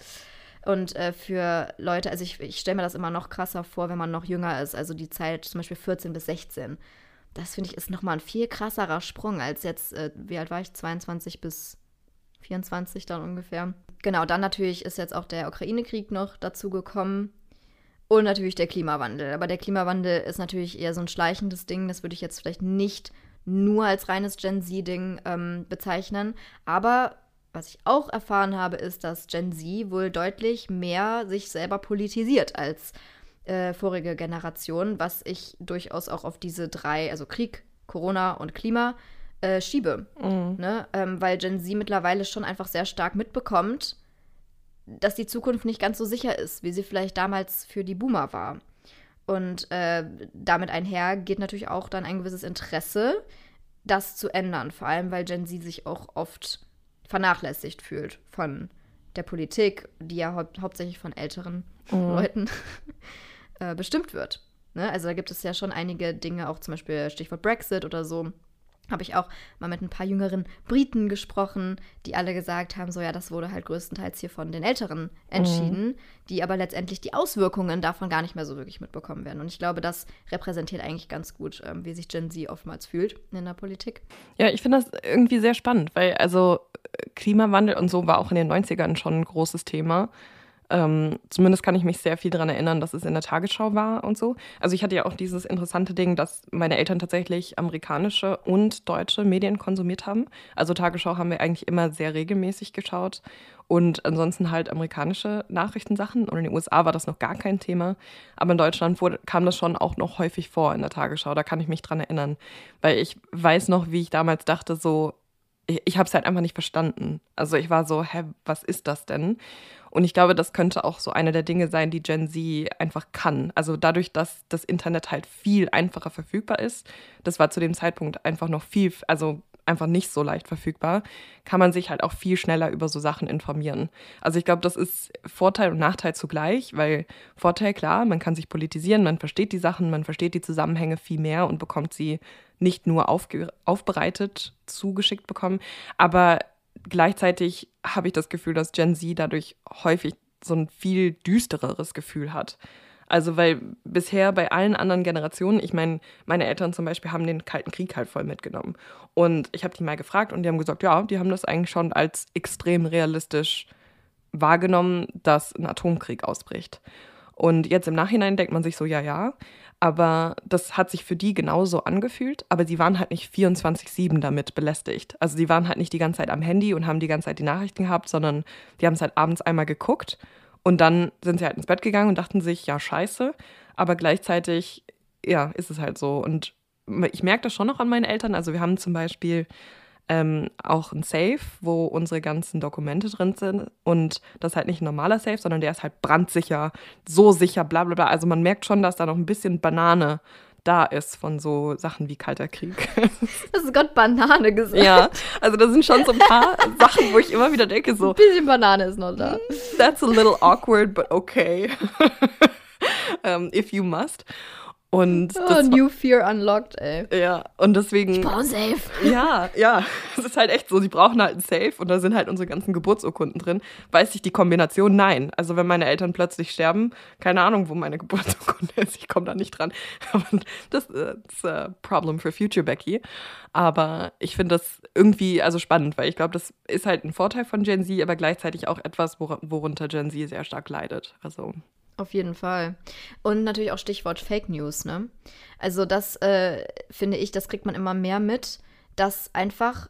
Und äh, für Leute, also ich, ich stelle mir das immer noch krasser vor, wenn man noch jünger ist, also die Zeit zum Beispiel 14 bis 16. Das finde ich ist nochmal ein viel krasserer Sprung als jetzt, äh, wie alt war ich, 22 bis 24 dann ungefähr. Genau, dann natürlich ist jetzt auch der Ukraine-Krieg noch dazu gekommen. Und natürlich der Klimawandel. Aber der Klimawandel ist natürlich eher so ein schleichendes Ding. Das würde ich jetzt vielleicht nicht nur als reines Gen Z-Ding ähm, bezeichnen. Aber was ich auch erfahren habe, ist, dass Gen Z wohl deutlich mehr sich selber politisiert als äh, vorige Generation, was ich durchaus auch auf diese drei, also Krieg, Corona und Klima, äh, schiebe. Mhm. Ne? Ähm, weil Gen Z mittlerweile schon einfach sehr stark mitbekommt, dass die Zukunft nicht ganz so sicher ist, wie sie vielleicht damals für die Boomer war. Und äh, damit einher geht natürlich auch dann ein gewisses Interesse, das zu ändern. Vor allem, weil Gen Z sich auch oft vernachlässigt fühlt von der Politik, die ja hau hauptsächlich von älteren mhm. Leuten <laughs> äh, bestimmt wird. Ne? Also da gibt es ja schon einige Dinge, auch zum Beispiel Stichwort Brexit oder so, habe ich auch mal mit ein paar jüngeren Briten gesprochen, die alle gesagt haben, so ja, das wurde halt größtenteils hier von den Älteren entschieden, mhm. die aber letztendlich die Auswirkungen davon gar nicht mehr so wirklich mitbekommen werden. Und ich glaube, das repräsentiert eigentlich ganz gut, ähm, wie sich Gen Z oftmals fühlt in der Politik. Ja, ich finde das irgendwie sehr spannend, weil also Klimawandel und so war auch in den 90ern schon ein großes Thema. Ähm, zumindest kann ich mich sehr viel daran erinnern, dass es in der Tagesschau war und so. Also ich hatte ja auch dieses interessante Ding, dass meine Eltern tatsächlich amerikanische und deutsche Medien konsumiert haben. Also Tagesschau haben wir eigentlich immer sehr regelmäßig geschaut und ansonsten halt amerikanische Nachrichtensachen. Und in den USA war das noch gar kein Thema. Aber in Deutschland wurde, kam das schon auch noch häufig vor in der Tagesschau. Da kann ich mich dran erinnern. Weil ich weiß noch, wie ich damals dachte, so, ich, habe es halt einfach nicht verstanden. Also ich war so, hä, was ist das denn? Und ich glaube, das könnte auch so eine der Dinge sein, die Gen Z einfach kann. Also dadurch, dass das Internet halt viel einfacher verfügbar ist, das war zu dem Zeitpunkt einfach noch viel, also einfach nicht so leicht verfügbar, kann man sich halt auch viel schneller über so Sachen informieren. Also ich glaube, das ist Vorteil und Nachteil zugleich, weil Vorteil klar, man kann sich politisieren, man versteht die Sachen, man versteht die Zusammenhänge viel mehr und bekommt sie nicht nur aufbereitet zugeschickt bekommen, aber gleichzeitig habe ich das Gefühl, dass Gen Z dadurch häufig so ein viel düstereres Gefühl hat. Also, weil bisher bei allen anderen Generationen, ich meine, meine Eltern zum Beispiel haben den Kalten Krieg halt voll mitgenommen. Und ich habe die mal gefragt und die haben gesagt, ja, die haben das eigentlich schon als extrem realistisch wahrgenommen, dass ein Atomkrieg ausbricht. Und jetzt im Nachhinein denkt man sich so, ja, ja. Aber das hat sich für die genauso angefühlt, aber sie waren halt nicht 24-7 damit belästigt. Also sie waren halt nicht die ganze Zeit am Handy und haben die ganze Zeit die Nachrichten gehabt, sondern die haben es halt abends einmal geguckt und dann sind sie halt ins Bett gegangen und dachten sich, ja, scheiße. Aber gleichzeitig, ja, ist es halt so. Und ich merke das schon noch an meinen Eltern. Also wir haben zum Beispiel ähm, auch ein Safe, wo unsere ganzen Dokumente drin sind. Und das ist halt nicht ein normaler Safe, sondern der ist halt brandsicher, so sicher, bla bla bla. Also man merkt schon, dass da noch ein bisschen Banane da ist von so Sachen wie Kalter Krieg. <laughs> Das ist Gott Banane gesagt. Ja, also da sind schon so ein paar <laughs> Sachen, wo ich immer wieder denke, so. Ein bisschen Banane ist noch da. That's a little awkward, but okay. um, <laughs> if you must. Und oh, New Fear Unlocked, ey. Ja, und deswegen. Ich brauche ein Safe. <laughs> Ja, ja. Es ist halt echt so, sie brauchen halt ein Safe und da sind halt unsere ganzen Geburtsurkunden drin. Weiß ich die Kombination? Nein. Also, wenn meine Eltern plötzlich sterben, keine Ahnung, wo meine <laughs> Geburtsurkunde ist, ich komme da nicht dran. <laughs> das ist ein Problem for Future Becky. Aber ich finde das irgendwie also spannend, weil ich glaube, das ist halt ein Vorteil von Gen Z, aber gleichzeitig auch etwas, worunter Gen Z sehr stark leidet. Also. Auf jeden Fall. Und natürlich auch Stichwort Fake News, ne? Also das äh, finde ich, das kriegt man immer mehr mit, dass einfach,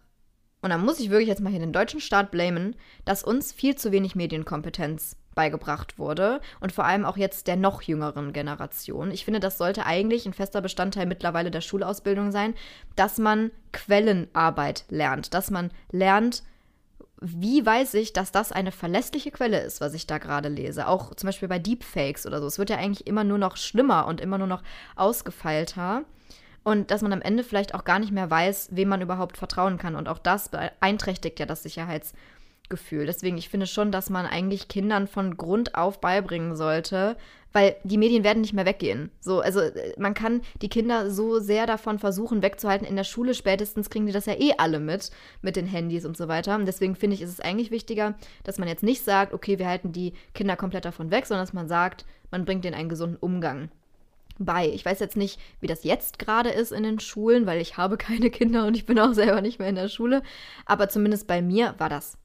und da muss ich wirklich jetzt mal hier den deutschen Staat blamen, dass uns viel zu wenig Medienkompetenz beigebracht wurde und vor allem auch jetzt der noch jüngeren Generation. Ich finde, das sollte eigentlich ein fester Bestandteil mittlerweile der Schulausbildung sein, dass man Quellenarbeit lernt, dass man lernt, wie weiß ich, dass das eine verlässliche Quelle ist, was ich da gerade lese? Auch zum Beispiel bei Deepfakes oder so. Es wird ja eigentlich immer nur noch schlimmer und immer nur noch ausgefeilter. Und dass man am Ende vielleicht auch gar nicht mehr weiß, wem man überhaupt vertrauen kann. Und auch das beeinträchtigt ja das Sicherheitsgefühl Gefühl. Deswegen, ich finde schon, dass man eigentlich Kindern von Grund auf beibringen sollte, weil die Medien werden nicht mehr weggehen. So, also äh, man kann die Kinder so sehr davon versuchen wegzuhalten. In der Schule spätestens kriegen die das ja eh alle mit, mit den Handys und so weiter. Und deswegen finde ich, ist es eigentlich wichtiger, dass man jetzt nicht sagt, okay, wir halten die Kinder komplett davon weg, sondern dass man sagt, man bringt denen einen gesunden Umgang bei. Ich weiß jetzt nicht, wie das jetzt gerade ist in den Schulen, weil ich habe <laughs> keine Kinder und ich bin auch selber nicht mehr in der Schule. Aber zumindest bei mir war das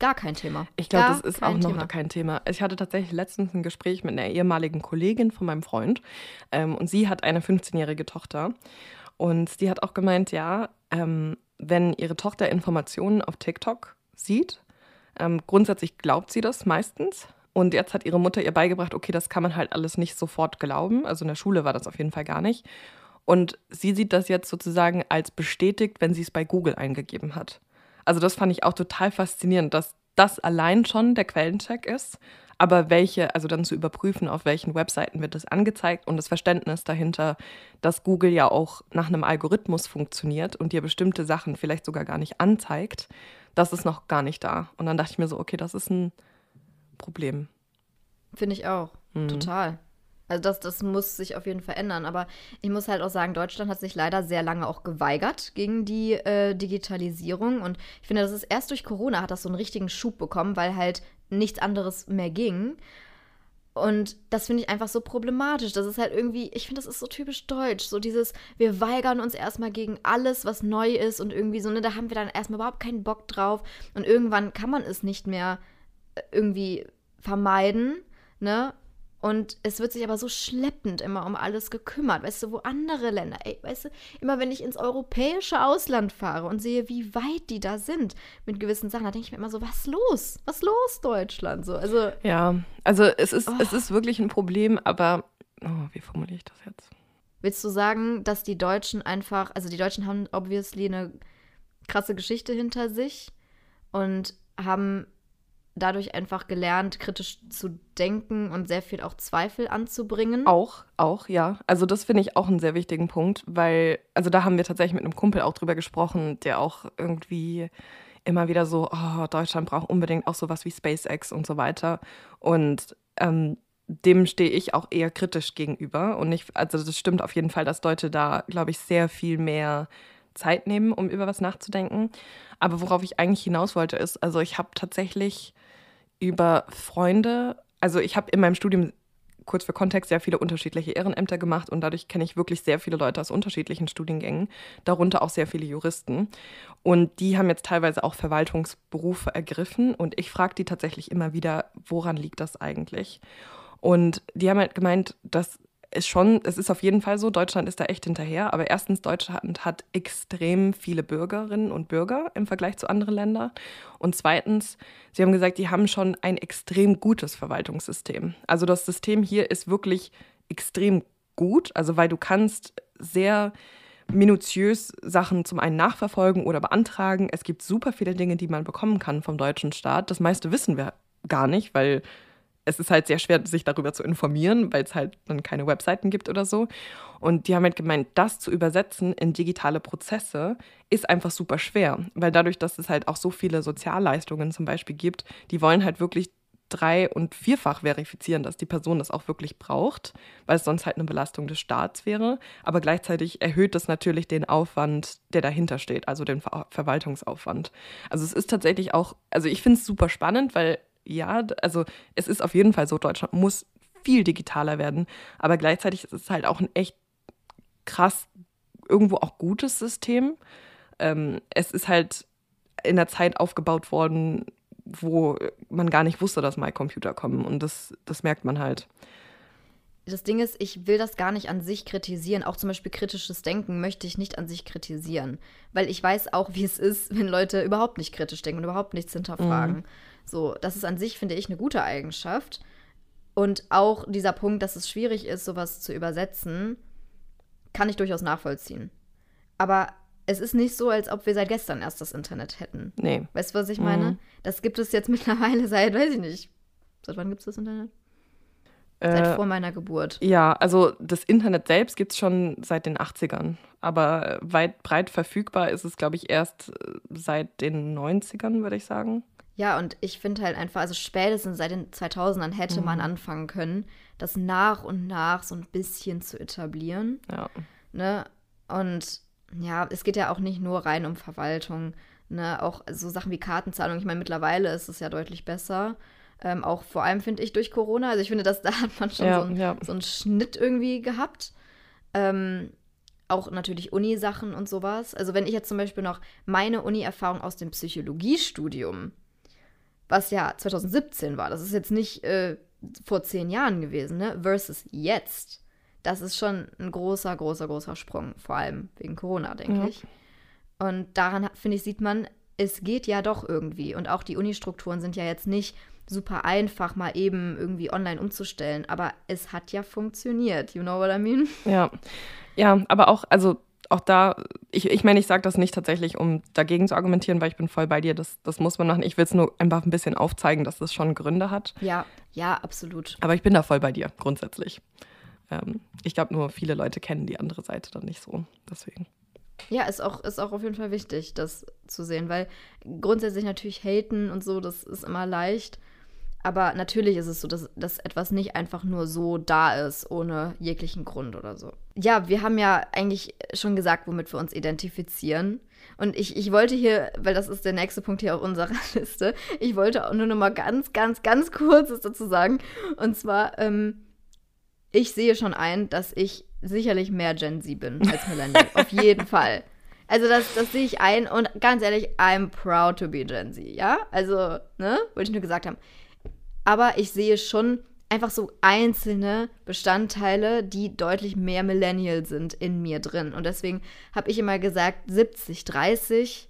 gar kein Thema. Ich glaube, das ist auch noch Thema. kein Thema. Ich hatte tatsächlich letztens ein Gespräch mit einer ehemaligen Kollegin von meinem Freund ähm, und sie hat eine 15-jährige Tochter. Und sie hat auch gemeint, ja, ähm, wenn ihre Tochter Informationen auf TikTok sieht, ähm, grundsätzlich glaubt sie das meistens, und jetzt hat ihre Mutter ihr beigebracht, okay, das kann man halt alles nicht sofort glauben. Also in der Schule war das auf jeden Fall gar nicht. Und sie sieht das jetzt sozusagen als bestätigt, wenn sie es bei Google eingegeben hat. Also das fand ich auch total faszinierend, dass das allein schon der Quellencheck ist. Aber welche, also dann zu überprüfen, auf welchen Webseiten wird das angezeigt und das Verständnis dahinter, dass Google ja auch nach einem Algorithmus funktioniert und dir bestimmte Sachen vielleicht sogar gar nicht anzeigt, das ist noch gar nicht da. Und dann dachte ich mir so, okay, das ist ein Problem. Finde ich auch. Mhm. Total. Also das, das muss sich auf jeden Fall ändern. Aber ich muss halt auch sagen, Deutschland hat sich leider sehr lange auch geweigert gegen die äh, Digitalisierung. Und ich finde, das ist erst durch Corona hat das so einen richtigen Schub bekommen, weil halt nichts anderes mehr ging. Und das finde ich einfach so problematisch. Das ist halt irgendwie, ich finde, das ist so typisch deutsch. So dieses, wir weigern uns erstmal gegen alles, was neu ist und irgendwie so, ne, da haben wir dann erstmal überhaupt keinen Bock drauf. Und irgendwann kann man es nicht mehr irgendwie vermeiden, ne? Und es wird sich aber so schleppend immer um alles gekümmert. Weißt du, wo andere Länder, ey, weißt du, immer wenn ich ins europäische Ausland fahre und sehe, wie weit die da sind mit gewissen Sachen, da denke ich mir immer so, was los? Was los, Deutschland? So, also. Ja, also es ist, oh. es ist wirklich ein Problem, aber oh, wie formuliere ich das jetzt? Willst du sagen, dass die Deutschen einfach, also die Deutschen haben obviously eine krasse Geschichte hinter sich und haben dadurch einfach gelernt, kritisch zu denken und sehr viel auch Zweifel anzubringen. Auch, auch, ja. Also das finde ich auch einen sehr wichtigen Punkt, weil, also da haben wir tatsächlich mit einem Kumpel auch drüber gesprochen, der auch irgendwie immer wieder so, oh, Deutschland braucht unbedingt auch sowas wie SpaceX und so weiter. Und ähm, dem stehe ich auch eher kritisch gegenüber. Und ich, also das stimmt auf jeden Fall, dass Leute da, glaube ich, sehr viel mehr Zeit nehmen, um über was nachzudenken. Aber worauf ich eigentlich hinaus wollte, ist, also ich habe tatsächlich über Freunde. Also ich habe in meinem Studium kurz für Kontext sehr viele unterschiedliche Ehrenämter gemacht und dadurch kenne ich wirklich sehr viele Leute aus unterschiedlichen Studiengängen, darunter auch sehr viele Juristen. Und die haben jetzt teilweise auch Verwaltungsberufe ergriffen und ich frage die tatsächlich immer wieder, woran liegt das eigentlich? Und die haben halt gemeint, dass ist schon, es ist auf jeden Fall so, Deutschland ist da echt hinterher. Aber erstens, Deutschland hat extrem viele Bürgerinnen und Bürger im Vergleich zu anderen Ländern. Und zweitens, Sie haben gesagt, die haben schon ein extrem gutes Verwaltungssystem. Also das System hier ist wirklich extrem gut, also weil du kannst sehr minutiös Sachen zum einen nachverfolgen oder beantragen. Es gibt super viele Dinge, die man bekommen kann vom deutschen Staat. Das meiste wissen wir gar nicht, weil es ist halt sehr schwer, sich darüber zu informieren, weil es halt dann keine Webseiten gibt oder so. Und die haben halt gemeint, das zu übersetzen in digitale Prozesse ist einfach super schwer, weil dadurch, dass es halt auch so viele Sozialleistungen zum Beispiel gibt, die wollen halt wirklich drei- und vierfach verifizieren, dass die Person das auch wirklich braucht, weil es sonst halt eine Belastung des Staats wäre. Aber gleichzeitig erhöht das natürlich den Aufwand, der dahinter steht, also den Ver Verwaltungsaufwand. Also es ist tatsächlich auch, also ich finde es super spannend, weil ja, also es ist auf jeden Fall so, Deutschland muss viel digitaler werden, aber gleichzeitig ist es halt auch ein echt krass, irgendwo auch gutes System. Ähm, es ist halt in der Zeit aufgebaut worden, wo man gar nicht wusste, dass mal Computer kommen und das, das merkt man halt. Das Ding ist, ich will das gar nicht an sich kritisieren. Auch zum Beispiel kritisches Denken möchte ich nicht an sich kritisieren. Weil ich weiß auch, wie es ist, wenn Leute überhaupt nicht kritisch denken und überhaupt nichts hinterfragen. Mhm. So, das ist an sich, finde ich, eine gute Eigenschaft. Und auch dieser Punkt, dass es schwierig ist, sowas zu übersetzen, kann ich durchaus nachvollziehen. Aber es ist nicht so, als ob wir seit gestern erst das Internet hätten. Nee. Weißt du, was ich meine? Mhm. Das gibt es jetzt <laughs> mittlerweile seit, weiß ich nicht. Seit wann gibt es das Internet? Seit äh, vor meiner Geburt. Ja, also das Internet selbst gibt es schon seit den 80ern. Aber weit breit verfügbar ist es, glaube ich, erst äh, seit den 90ern, würde ich sagen. Ja, und ich finde halt einfach, also spätestens seit den 2000ern hätte Mhm. man anfangen können, das nach und nach so ein bisschen zu etablieren. Ja. Ne? Und ja, es geht ja auch nicht nur rein um Verwaltung, ne? Auch so Sachen wie Kartenzahlung. Ich meine, mittlerweile ist es ja deutlich besser. Ähm, auch vor allem finde ich durch Corona. Also ich finde, dass <laughs> da hat man schon Ja, so, einen, ja. so einen Schnitt irgendwie gehabt. Ähm, auch natürlich Uni-Sachen und sowas. Also wenn ich jetzt zum Beispiel noch meine Uni-Erfahrung aus dem Psychologiestudium, was ja 2017 war, das ist jetzt nicht äh, vor zehn Jahren gewesen, ne? Versus jetzt. Das ist schon ein großer, großer, großer Sprung. Vor allem wegen Corona, denke Ja. ich. Und daran, finde ich, sieht man, es geht ja doch irgendwie. Und auch die Uni-Strukturen sind ja jetzt nicht super einfach, mal eben irgendwie online umzustellen. Aber es hat ja funktioniert. You know what I mean? Ja, ja, aber auch, also auch da, ich, ich meine, ich sage das nicht tatsächlich, um dagegen zu argumentieren, weil ich bin voll bei dir, das, das muss man machen. Ich will es nur einfach ein bisschen aufzeigen, dass das schon Gründe hat. Ja, ja, absolut. Aber ich bin da voll bei dir, grundsätzlich. Ähm, ich glaube nur, viele Leute kennen die andere Seite dann nicht so. Deswegen. Ja, ist auch, ist auch auf jeden Fall wichtig, das zu sehen, weil grundsätzlich natürlich haten und so, das ist immer leicht. Aber natürlich ist es so, dass, dass etwas nicht einfach nur so da ist, ohne jeglichen Grund oder so. Ja, wir haben ja eigentlich schon gesagt, womit wir uns identifizieren. Und ich, ich wollte hier, weil das ist der nächste Punkt hier auf unserer <laughs> Liste, ich wollte auch nur noch mal ganz, ganz, ganz kurz was dazu sagen. Und zwar, ähm, ich sehe schon ein, dass ich sicherlich mehr Gen Z bin als Millennial. <laughs> Auf jeden Fall. Also das, das sehe ich ein und ganz ehrlich, I'm proud to be Gen Z, ja? Also, ne? Wollte ich nur gesagt haben. Aber ich sehe schon einfach so einzelne Bestandteile, die deutlich mehr Millennial sind in mir drin. Und deswegen habe ich immer gesagt, 70, 30,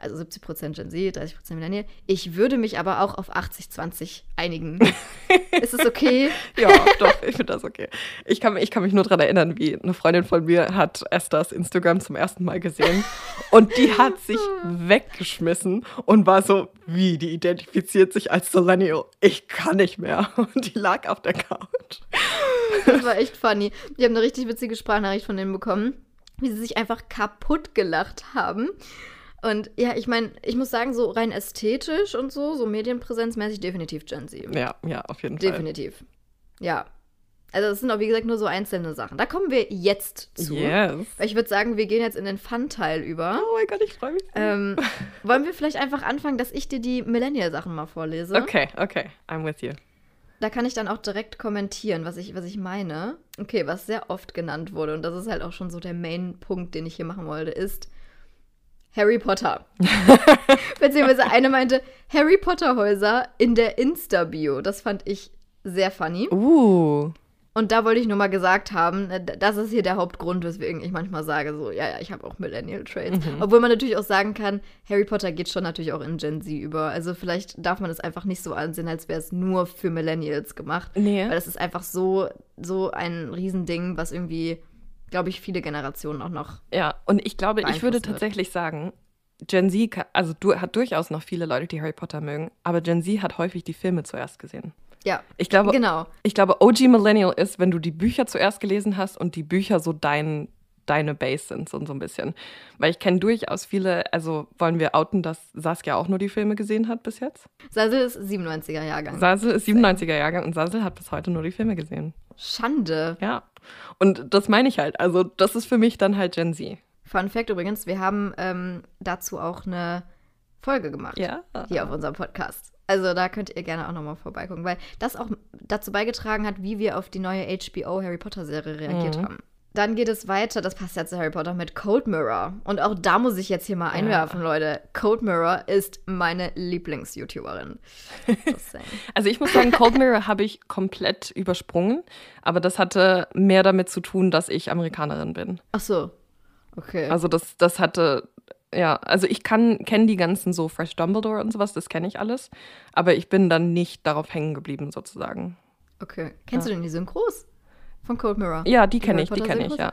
also 70 Prozent Gen Z, 30 Prozent Millennial. Ich würde mich aber auch auf 80, 20 einigen. <laughs> Ist es okay? Ja, doch, ich finde das okay. Ich kann, ich kann mich nur daran erinnern, wie eine Freundin von mir hat Esthers Instagram zum ersten Mal gesehen und die hat sich <laughs> weggeschmissen und war so, wie, die identifiziert sich als Millennial. Ich kann nicht mehr. Und die lag auf der Couch. Das war echt funny. Wir haben eine richtig witzige Sprachnachricht von denen bekommen, wie sie sich einfach kaputt gelacht haben. Und ja, ich meine, ich muss sagen, so rein ästhetisch und so, so medienpräsenzmäßig definitiv Gen Z. Ja, ja, auf jeden Fall. Definitiv. Ja. Also das sind auch, wie gesagt, nur so einzelne Sachen. Da kommen wir jetzt zu. Yes. Ich würde sagen, wir gehen jetzt in den Fun-Teil über. Oh mein Gott, ich freue mich. Ähm, <laughs> wollen wir vielleicht einfach anfangen, dass ich dir die Millennial-Sachen mal vorlese? Okay, okay, I'm with you. Da kann ich dann auch direkt kommentieren, was ich, was ich meine. Okay, was sehr oft genannt wurde, und das ist halt auch schon so der Main-Punkt, den ich hier machen wollte, ist Harry Potter. <laughs> Beziehungsweise eine meinte Harry Potter-Häuser in der Insta-Bio. Das fand ich sehr funny. Uh, Und da wollte ich nur mal gesagt haben, äh, das ist hier der Hauptgrund, weswegen ich manchmal sage, so, ja, ja, ich habe auch Millennial Traits. Obwohl man natürlich auch sagen kann, Harry Potter geht schon natürlich auch in Gen Z über. Also vielleicht darf man es einfach nicht so ansehen, als wäre es nur für Millennials gemacht. Nee. Weil das ist einfach so, so ein Riesending, was irgendwie, glaube ich, viele Generationen auch noch. ja, und ich glaube, ich würde wird. tatsächlich sagen, Gen Z, also du, hat durchaus noch viele Leute, die Harry Potter mögen, aber Gen Z hat häufig die Filme zuerst gesehen. Ja, Ich glaube, genau. ich glaube, OG Millennial ist, wenn du die Bücher zuerst gelesen hast und die Bücher so dein, deine Base sind, so, so ein bisschen. Weil ich kenne durchaus viele, also wollen wir outen, dass Saskia auch nur die Filme gesehen hat bis jetzt? Sasel ist 97er Jahrgang. Sasel ist 97er Jahrgang und Sasel hat bis heute nur die Filme gesehen. Schande. Ja. Und das meine ich halt. Also, das ist für mich dann halt Gen Z. Fun Fact übrigens, wir haben ähm, dazu auch eine Folge gemacht. Ja. hier auf unserem Podcast. Also da könnt ihr gerne auch nochmal vorbeigucken, weil das auch dazu beigetragen hat, wie wir auf die neue HBO Harry Potter Serie reagiert Mhm. haben. Dann geht es weiter, das passt ja zu Harry Potter, mit Code Mirror. Und auch da muss ich jetzt hier mal einwerfen, Leute. Code Mirror ist meine Lieblings-YouTuberin. <laughs> Also ich muss sagen, Cold Mirror habe ich komplett übersprungen, aber das hatte mehr damit zu tun, dass ich Amerikanerin bin. Ach so. Okay. Also das, das hatte, ja, also ich kann, kenne die ganzen so Fresh Dumbledore und sowas, das kenne ich alles, aber ich bin dann nicht darauf hängen geblieben sozusagen. okay. Kennst du denn die Synchros von Code Mirror? Ja, die kenne ich, die kenne ich, ja.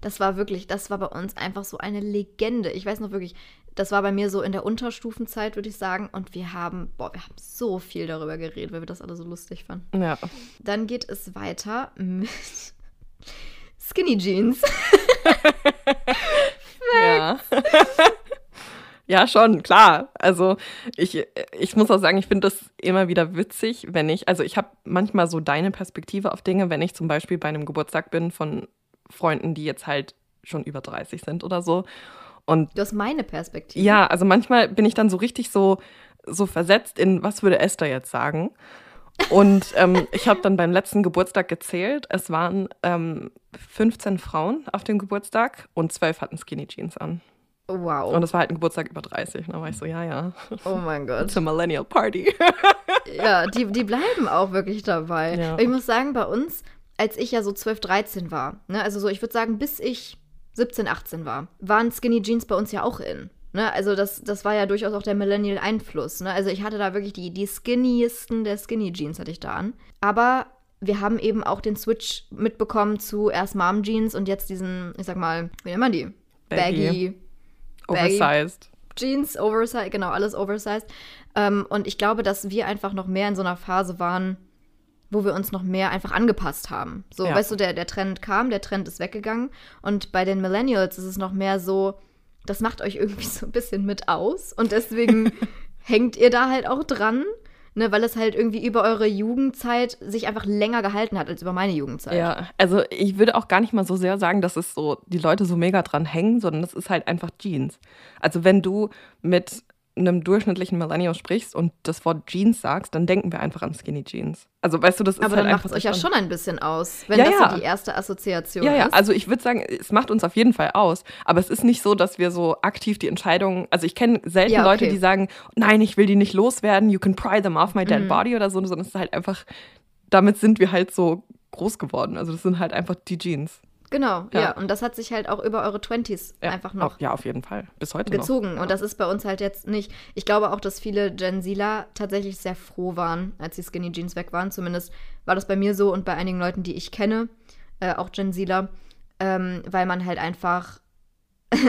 Das war wirklich, das war bei uns einfach so eine Legende. Ich weiß noch wirklich, das war bei mir so in der Unterstufenzeit, würde ich sagen. Und wir haben, boah, wir haben so viel darüber geredet, weil wir das alle so lustig fanden. Ja. Dann geht es weiter mit Skinny Jeans. <laughs> ja. Ja, schon, klar. Also ich, ich muss auch sagen, ich finde das immer wieder witzig, wenn ich, also ich habe manchmal so deine Perspektive auf Dinge, wenn ich zum Beispiel bei einem Geburtstag bin von Freunden, die jetzt halt schon über 30 sind oder so. Und du hast meine Perspektive. Ja, also manchmal bin ich dann so richtig so, so versetzt in, was würde Esther jetzt sagen? Und ähm, ich habe dann beim letzten Geburtstag gezählt. Es waren ähm, 15 Frauen auf dem Geburtstag und 12 hatten Skinny Jeans an. Wow. Und es war halt ein Geburtstag über 30. Da war ich so, ja, ja. Oh mein <laughs> Gott. A Millennial Party. <laughs> ja, die, die bleiben auch wirklich dabei. Ja. Ich muss sagen, bei uns, als ich ja so 12, 13 war, ne, also so, ich würde sagen, bis ich 17, 18 war, waren Skinny Jeans bei uns ja auch in. Ne, also das, das war ja durchaus auch der Millennial-Einfluss. Ne? Also ich hatte da wirklich die, die skinnysten der Skinny Jeans hatte ich da an. Aber wir haben eben auch den Switch mitbekommen zu erst Mom Jeans und jetzt diesen, ich sag mal, wie nennt man die? Baggy. Baggy oversized. Jeans, oversized, genau, alles oversized. Ähm, und ich glaube, dass wir einfach noch mehr in so einer Phase waren, wo wir uns noch mehr einfach angepasst haben. So, ja. weißt du, der, der Trend kam, der Trend ist weggegangen. Und bei den Millennials ist es noch mehr so, das macht euch irgendwie <laughs> so ein bisschen mit aus und deswegen <laughs> hängt ihr da halt auch dran. Ne, weil es halt irgendwie über eure Jugendzeit sich einfach länger gehalten hat als über meine Jugendzeit. Ja, also ich würde auch gar nicht mal so sehr sagen, dass es so die Leute so mega dran hängen, sondern es ist halt einfach Jeans. Also wenn du mit einem durchschnittlichen Millennial sprichst und das Wort Jeans sagst, dann denken wir einfach an Skinny Jeans. Also weißt du, das ist Aber halt dann macht es euch ja schon ein bisschen aus, wenn ja, das ja. so die erste Assoziation ja, ist. Ja, also ich würde sagen, es macht uns auf jeden Fall aus. Aber es ist nicht so, dass wir so aktiv die Entscheidung, also ich kenne selten ja, okay. Leute, die sagen, nein, ich will die nicht loswerden, you can pry them off my dead mhm. body oder so, sondern es ist halt einfach, damit sind wir halt so groß geworden. Also das sind halt einfach die Jeans. Genau, ja. ja. Und das hat sich halt auch über eure Twenties ja, einfach noch. Auch, ja, auf jeden Fall. Bis heute gezogen. Noch. Und das ist bei uns halt jetzt nicht. Ich glaube auch, dass viele Gen Zler tatsächlich sehr froh waren, als die Skinny Jeans weg waren. Zumindest war das bei mir so und bei einigen Leuten, die ich kenne, äh, auch Gen Zler, ähm, weil man halt einfach <laughs>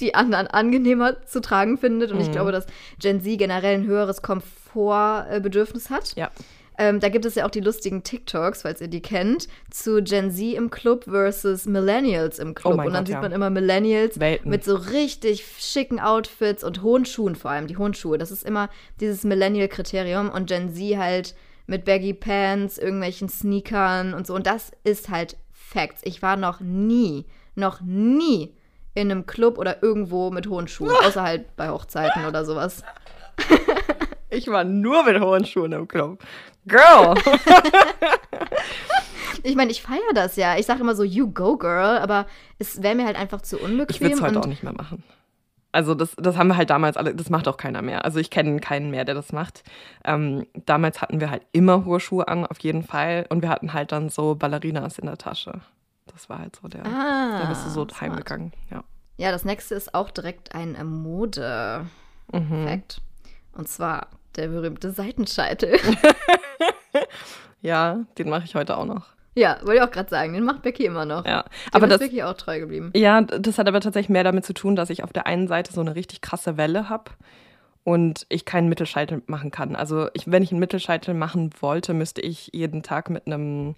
die anderen angenehmer zu tragen findet. Und mhm. ich glaube, dass Gen Z generell ein höheres Komfortbedürfnis hat. Ja. Ähm, da gibt es ja auch die lustigen TikToks, falls ihr die kennt, zu Gen Z im Club versus Millennials im Club. Oh und dann Gott, sieht ja. man immer Millennials Welten. mit so richtig schicken Outfits und hohen Schuhen vor allem, die hohen Schuhe. Das ist immer dieses Millennial-Kriterium und Gen Z halt mit Baggy Pants, irgendwelchen Sneakern und so. Und das ist halt Facts. Ich war noch nie, noch nie in einem Club oder irgendwo mit hohen Schuhen, <laughs> außer halt bei Hochzeiten oder sowas. <laughs> Ich war nur mit hohen Schuhen im Club. Girl! <laughs> ich meine, ich feiere das ja. Ich sage immer so, you go, girl, aber es wäre mir halt einfach zu unbequem. Ich würde es heute auch nicht mehr machen. Also das, das haben wir halt damals alle, das macht auch keiner mehr. Also ich kenne keinen mehr, der das macht. Ähm, damals hatten wir halt immer hohe Schuhe an, auf jeden Fall. Und wir hatten halt dann so Ballerinas in der Tasche. Das war halt so der, ah, da bist du so heimgegangen, ja. Ja, das nächste ist auch direkt ein Mode-Fact. Mhm. Und zwar der berühmte Seitenscheitel. <laughs> ja, den mache ich heute auch noch. Ja, wollte ich auch gerade sagen, den macht Becky immer noch. Ja, Dem aber das ist Becky auch treu geblieben. Ja, das hat aber tatsächlich mehr damit zu tun, dass ich auf der einen Seite so eine richtig krasse Welle habe und ich keinen Mittelscheitel machen kann. Also ich, wenn ich einen Mittelscheitel machen wollte, müsste ich jeden Tag mit einem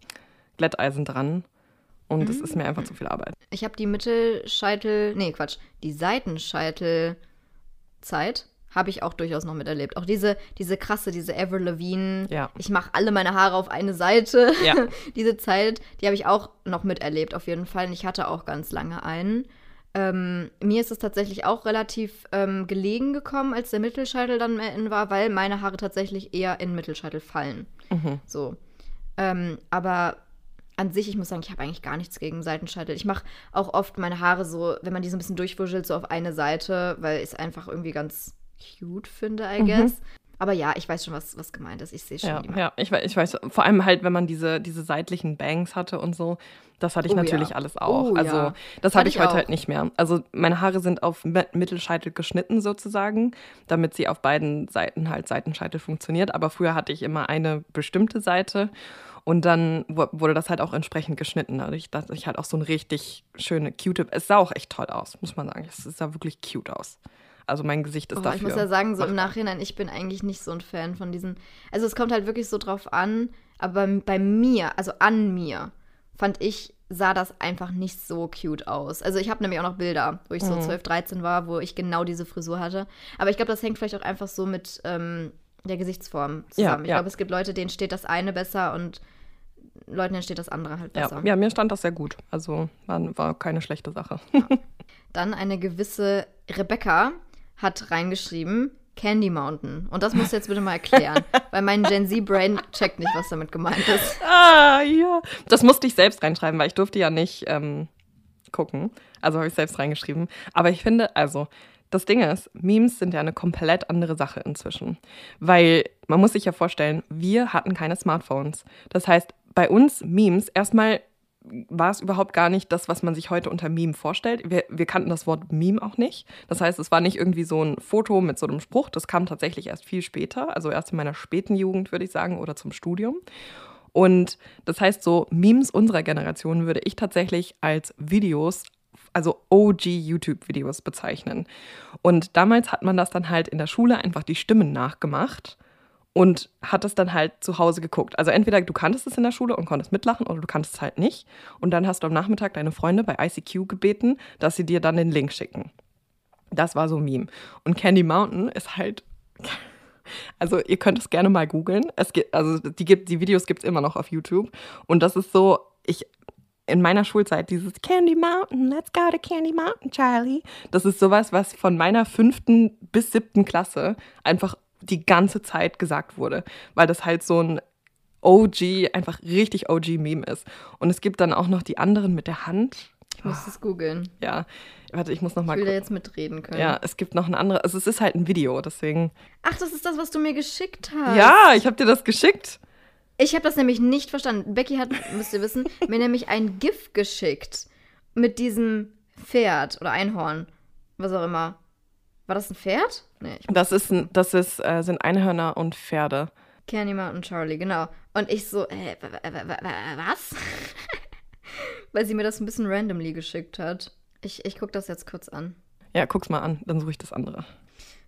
Glätteisen dran. Und mhm. das ist mir einfach zu viel Arbeit. Ich habe die Mittelscheitel, nee, Quatsch, die Seitenscheitelzeit habe ich auch durchaus noch miterlebt. Auch diese, diese krasse, diese Ever Levine, ja. ich mache alle meine Haare auf eine Seite. Ja. <laughs> diese Zeit, die habe ich auch noch miterlebt, auf jeden Fall. Und ich hatte auch ganz lange einen. Ähm, mir ist es tatsächlich auch relativ ähm, gelegen gekommen, als der Mittelscheitel dann mehr in war, weil meine Haare tatsächlich eher in Mittelscheitel fallen. Mhm. So. Ähm, aber an sich, ich muss sagen, ich habe eigentlich gar nichts gegen Seitenscheitel. Ich mache auch oft meine Haare so, wenn man die so ein bisschen durchwuschelt, so auf eine Seite, weil es einfach irgendwie ganz cute finde, I guess. Mhm. Aber ja, ich weiß schon, was, was gemeint ist. Ich sehe schon. Ja, ja ich, ich weiß. Vor allem halt, wenn man diese, diese seitlichen Bangs hatte und so. Das hatte ich oh, natürlich ja. alles auch. Oh, also, ja. das habe ich, ich heute halt nicht mehr. Also, meine Haare sind auf Mittelscheitel geschnitten sozusagen, damit sie auf beiden Seiten halt Seitenscheitel funktioniert. Aber früher hatte ich immer eine bestimmte Seite und dann wurde das halt auch entsprechend geschnitten. Dadurch, dass ich halt auch so ein richtig schöne, cute. Es sah auch echt toll aus, muss man sagen. Es sah wirklich cute aus. Also mein Gesicht ist oh, dafür. Ich muss ja sagen, so im Nachhinein, ich bin eigentlich nicht so ein Fan von diesen. Also es kommt halt wirklich so drauf an, aber bei mir, also an mir, fand ich, sah das einfach nicht so cute aus. Also ich habe nämlich auch noch Bilder, wo ich so Mhm. 12, 13 war, wo ich genau diese Frisur hatte. Aber ich glaube, das hängt vielleicht auch einfach so mit ähm, der Gesichtsform zusammen. ich ja. glaube, es gibt Leute, denen steht das eine besser und Leuten, denen steht das andere halt besser. Ja, ja, mir stand das sehr gut. Also war, war keine schlechte Sache. <laughs> Dann eine gewisse Rebecca hat reingeschrieben, Candy Mountain. Und das musst du jetzt bitte mal erklären, <laughs> weil mein Gen Z-Brain checkt nicht, was damit gemeint ist. ah, ja. Das musste ich selbst reinschreiben, weil ich durfte ja nicht ähm, gucken. Also habe ich selbst reingeschrieben. Aber ich finde, also, das Ding ist, Memes sind ja eine komplett andere Sache inzwischen. Weil man muss sich ja vorstellen, wir hatten keine Smartphones. Das heißt, bei uns Memes, erstmal war es überhaupt gar nicht das, was man sich heute unter Meme vorstellt. Wir, wir kannten das Wort Meme auch nicht. Das heißt, es war nicht irgendwie so ein Foto mit so einem Spruch. Das kam tatsächlich erst viel später, also erst in meiner späten Jugend, würde ich sagen, oder zum Studium. Und das heißt, so Memes unserer Generation würde ich tatsächlich als Videos, also OG YouTube-Videos bezeichnen. Und damals hat man das dann halt in der Schule einfach die Stimmen nachgemacht und hat es dann halt zu Hause geguckt. Also entweder du kanntest es in der Schule und konntest mitlachen oder du kanntest es halt nicht. Und dann hast du am Nachmittag deine Freunde bei ICQ gebeten, dass sie dir dann den Link schicken. Das war so ein Meme. Und Candy Mountain ist halt. <laughs> Also ihr könnt es gerne mal googeln. Es gibt, also die, gibt, die Videos gibt es immer noch auf YouTube. Und das ist so, ich, in meiner Schulzeit, dieses Candy Mountain, let's go to Candy Mountain, Charlie. Das ist sowas, was von meiner fünften bis siebten Klasse einfach die ganze Zeit gesagt wurde. Weil das halt so ein OG, einfach richtig OG-Meme ist. Und es gibt dann auch noch die anderen mit der Hand. Ich muss das googeln. Ja, warte, ich muss noch Ich mal will da jetzt mitreden können. Ja, es gibt noch ein anderes. Also es ist halt ein Video, deswegen. Ach, das ist das, was du mir geschickt hast. Ja, ich habe dir das geschickt. Ich habe das nämlich nicht verstanden. Becky hat, müsst ihr wissen, <laughs> mir nämlich ein GIF geschickt mit diesem Pferd oder Einhorn, was auch immer. War das ein Pferd? Nee, ich Das ist, ein- das ist, äh, sind Einhörner und Pferde. Candy Mountain Charlie, genau. Und ich so, äh, wa- wa- wa- wa- wa- was? <laughs> Weil sie mir das ein bisschen randomly geschickt hat. Ich, ich gucke das jetzt kurz an. Ja, guck's mal an, dann suche ich das andere.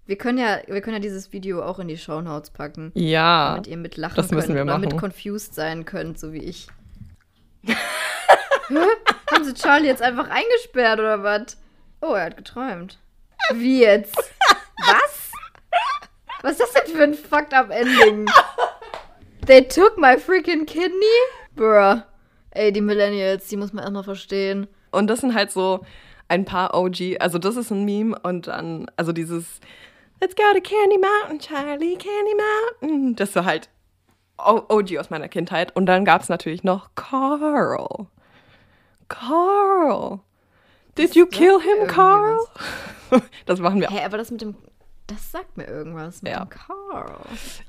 Wir können ja, wir können ja dieses Video auch in die Shownotes packen, Ja, damit ihr mitlachen das müssen könnt wir oder mit machen. confused sein könnt, so wie ich. <laughs> Haben sie Charlie jetzt einfach eingesperrt oder was? Oh, er hat geträumt. Wie jetzt? <laughs> Was? Was ist das denn für ein fucked up Ending? They took my freaking kidney? Bruh. Ey, die Millennials, die muss man erstmal verstehen. und das sind halt so ein paar OG, also das ist ein Meme und dann, also dieses Let's go to Candy Mountain, Charlie, Candy Mountain. Das ist so halt OG aus meiner Kindheit. Und dann gab es natürlich noch Carl. Carl. Did you kill him, Carl? <laughs> Das machen wir auch. Hä, aber das mit dem. Das sagt mir irgendwas mit Ja. dem Carl.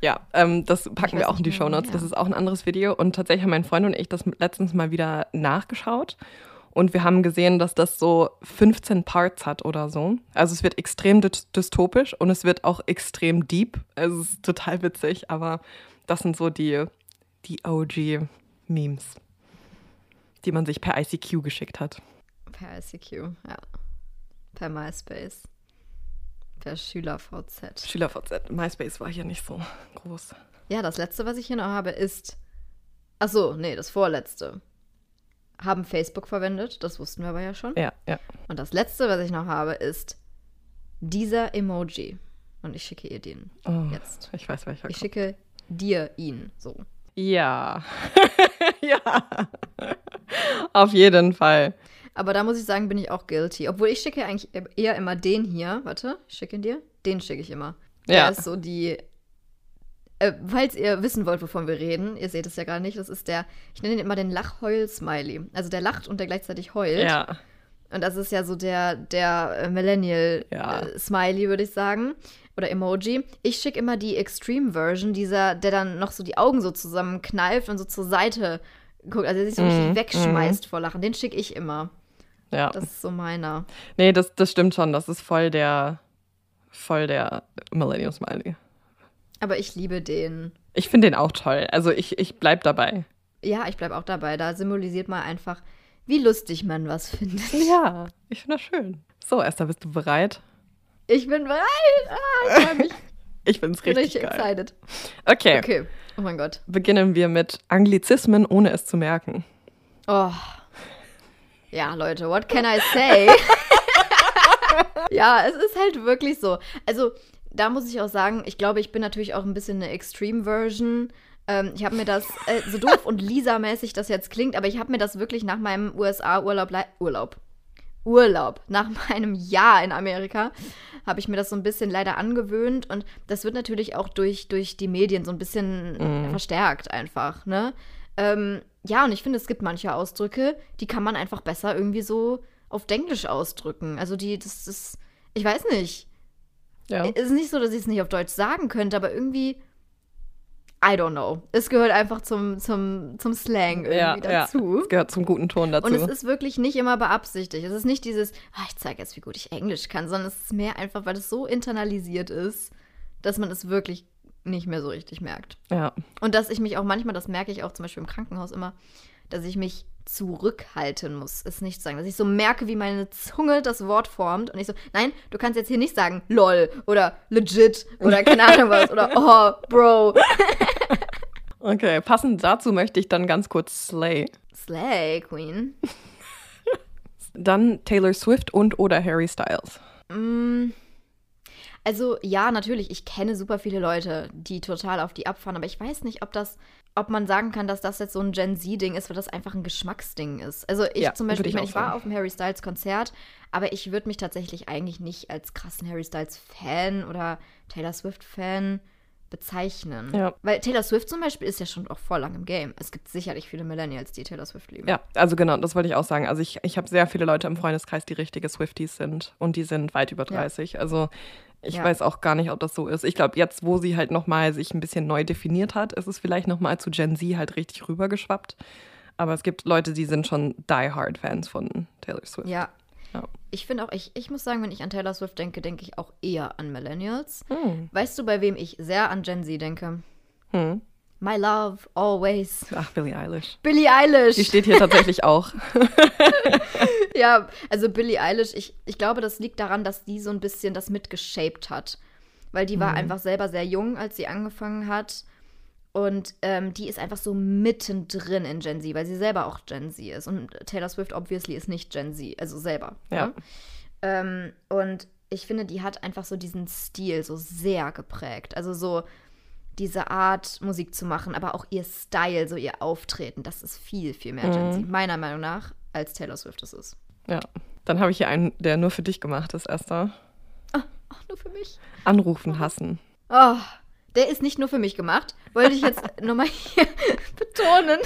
Ja, ähm, das packen wir auch in die Shownotes. ja. Das ist auch ein anderes Video. Und tatsächlich haben mein Freund und ich das letztens mal wieder nachgeschaut. Und wir haben gesehen, dass das so 15 Parts hat oder so. Also es wird extrem dy- dystopisch und es wird auch extrem deep. Also es ist total witzig, aber das sind so die, die OG-Memes, die man sich per ICQ geschickt hat. Per ICQ, ja. Per MySpace. Per SchülerVZ. SchülerVZ. MySpace war hier nicht so groß. Ja, das letzte, was ich hier noch habe, ist. Ach so, nee, das vorletzte. Haben Facebook verwendet, das wussten wir aber ja schon. Ja, ja. Und das letzte, was ich noch habe, ist dieser Emoji. Und ich schicke ihr den Oh, jetzt. Ich weiß, welcher Ich kommt. schicke dir ihn. So. Ja. <laughs> ja. Auf jeden Fall. Aber da muss ich sagen, bin ich auch guilty. Obwohl ich schicke eigentlich eher immer den hier. Warte, ich schicke ihn dir. Den schicke ich immer. Der Ja. ist so die. Äh, falls ihr wissen wollt, wovon wir reden, ihr seht es ja gar nicht, das ist der, ich nenne ihn immer den Lach-Heul-Smiley. Also der lacht und der gleichzeitig heult. Ja. Und das ist ja so der, der äh, Ja. Millennial-Smiley, würde ich sagen. Oder Emoji. Ich schicke immer die Extreme-Version, dieser, der dann noch so die Augen so zusammenkneift und so zur Seite guckt. Also der sich so richtig Mhm, wegschmeißt vor Lachen. Den schicke ich immer. Ja. Das ist so meiner. nee, das, das stimmt schon. Das ist voll der, voll der Millennial Smiley. Aber ich liebe den. Ich finde den auch toll. Also ich, ich bleib dabei. Ja, ich bleibe auch dabei. Da symbolisiert man einfach, wie lustig man was findet. Ja, ich finde das schön. So, Esther, bist du bereit? Ich bin bereit. Ah, ich freu mich. <laughs> Ich finde es bin richtig richtig geil. excited. Okay. Okay. Oh mein Gott. beginnen wir mit Anglizismen, ohne es zu merken. Oh. Ja, Leute, what can I say? <laughs> ja, es ist halt wirklich so. Also, da muss ich auch sagen, ich glaube, ich bin natürlich auch ein bisschen eine Extreme-Version. Ähm, ich habe mir das, äh, so doof und Lisa-mäßig das jetzt klingt, aber ich habe mir das wirklich nach meinem USA-Urlaub, Urlaub, Urlaub, nach <laughs> meinem Jahr in Amerika, habe ich mir das so ein bisschen leider angewöhnt und das wird natürlich auch durch, durch die Medien so ein bisschen mm. verstärkt einfach, ne? Ähm, ja, und ich finde, es gibt manche Ausdrücke, die kann man einfach besser irgendwie so auf Englisch ausdrücken. Also die, das ist, ich weiß nicht. Ja. Es ist nicht so, dass ich es nicht auf Deutsch sagen könnte, aber irgendwie, I don't know. Es gehört einfach zum, zum, zum Slang irgendwie ja, dazu. Ja. Es gehört zum guten Ton dazu. Und es ist wirklich nicht immer beabsichtigt. Es ist nicht dieses, oh, ich zeige jetzt, wie gut ich Englisch kann, sondern es ist mehr einfach, weil es so internalisiert ist, dass man es wirklich nicht mehr so richtig merkt. Ja. Und dass ich mich auch manchmal, das merke ich auch zum Beispiel im Krankenhaus immer, dass ich mich zurückhalten muss, es nicht zu sagen. Dass ich so merke, wie meine Zunge das Wort formt und ich so, nein, du kannst jetzt hier nicht sagen lol oder legit oder keine Ahnung was oder <laughs> oh, Bro. okay, passend dazu möchte ich dann ganz kurz Slay. Slay, Queen. <laughs> dann Taylor Swift und oder Harry Styles. Mm. Also ja, natürlich, ich kenne super viele Leute, die total auf die abfahren, aber ich weiß nicht, ob das ob man sagen kann, dass das jetzt so ein Gen Z-Ding ist, weil das einfach ein Geschmacksding ist. Also ich ja, zum Beispiel, ich, meine, ich war auf dem Harry Styles Konzert, aber ich würde mich tatsächlich eigentlich nicht als krassen Harry Styles Fan oder Taylor Swift Fan bezeichnen. Ja. Weil Taylor Swift zum Beispiel ist ja schon auch voll lang im Game. Es gibt sicherlich viele Millennials, die Taylor Swift lieben. Ja, also genau, das wollte ich auch sagen. Also ich, ich habe sehr viele Leute im Freundeskreis, die richtige Swifties sind und die sind weit über 30. Ja. Also ich ja. weiß auch gar nicht, ob das so ist. Ich glaube, jetzt, wo sie halt nochmal sich ein bisschen neu definiert hat, ist es vielleicht nochmal zu Gen Z halt richtig rübergeschwappt. Aber es gibt Leute, die sind schon die-hard-Fans von Taylor Swift. Ja. ja. Ich finde auch, ich, ich muss sagen, wenn ich an Taylor Swift denke, denke ich auch eher an Millennials. Hm. Weißt du, bei wem ich sehr an Gen Z denke? Hm. My Love, Always. Ach, Billie Eilish. Billie Eilish. Die steht hier tatsächlich auch. <laughs> ja, also Billie Eilish, ich, ich glaube, das liegt daran, dass die so ein bisschen das mitgeshaped hat. Weil die war mhm. einfach selber sehr jung, als sie angefangen hat. Und ähm, die ist einfach so mittendrin in Gen Z, weil sie selber auch Gen Z ist. Und Taylor Swift obviously ist nicht Gen Z, also selber. Ja. Ne? Ähm, und ich finde, die hat einfach so diesen Stil so sehr geprägt. Also so diese Art Musik zu machen, aber auch ihr Style, so ihr Auftreten, das ist viel, viel mehr mhm. Gen Z, meiner Meinung nach, als Taylor Swift es ist. Ja, dann habe ich hier einen, der nur für dich gemacht ist, Esther. Ach, ach nur für mich. Anrufen hassen. Oh, der ist nicht nur für mich gemacht. Wollte ich jetzt <laughs> nochmal hier betonen.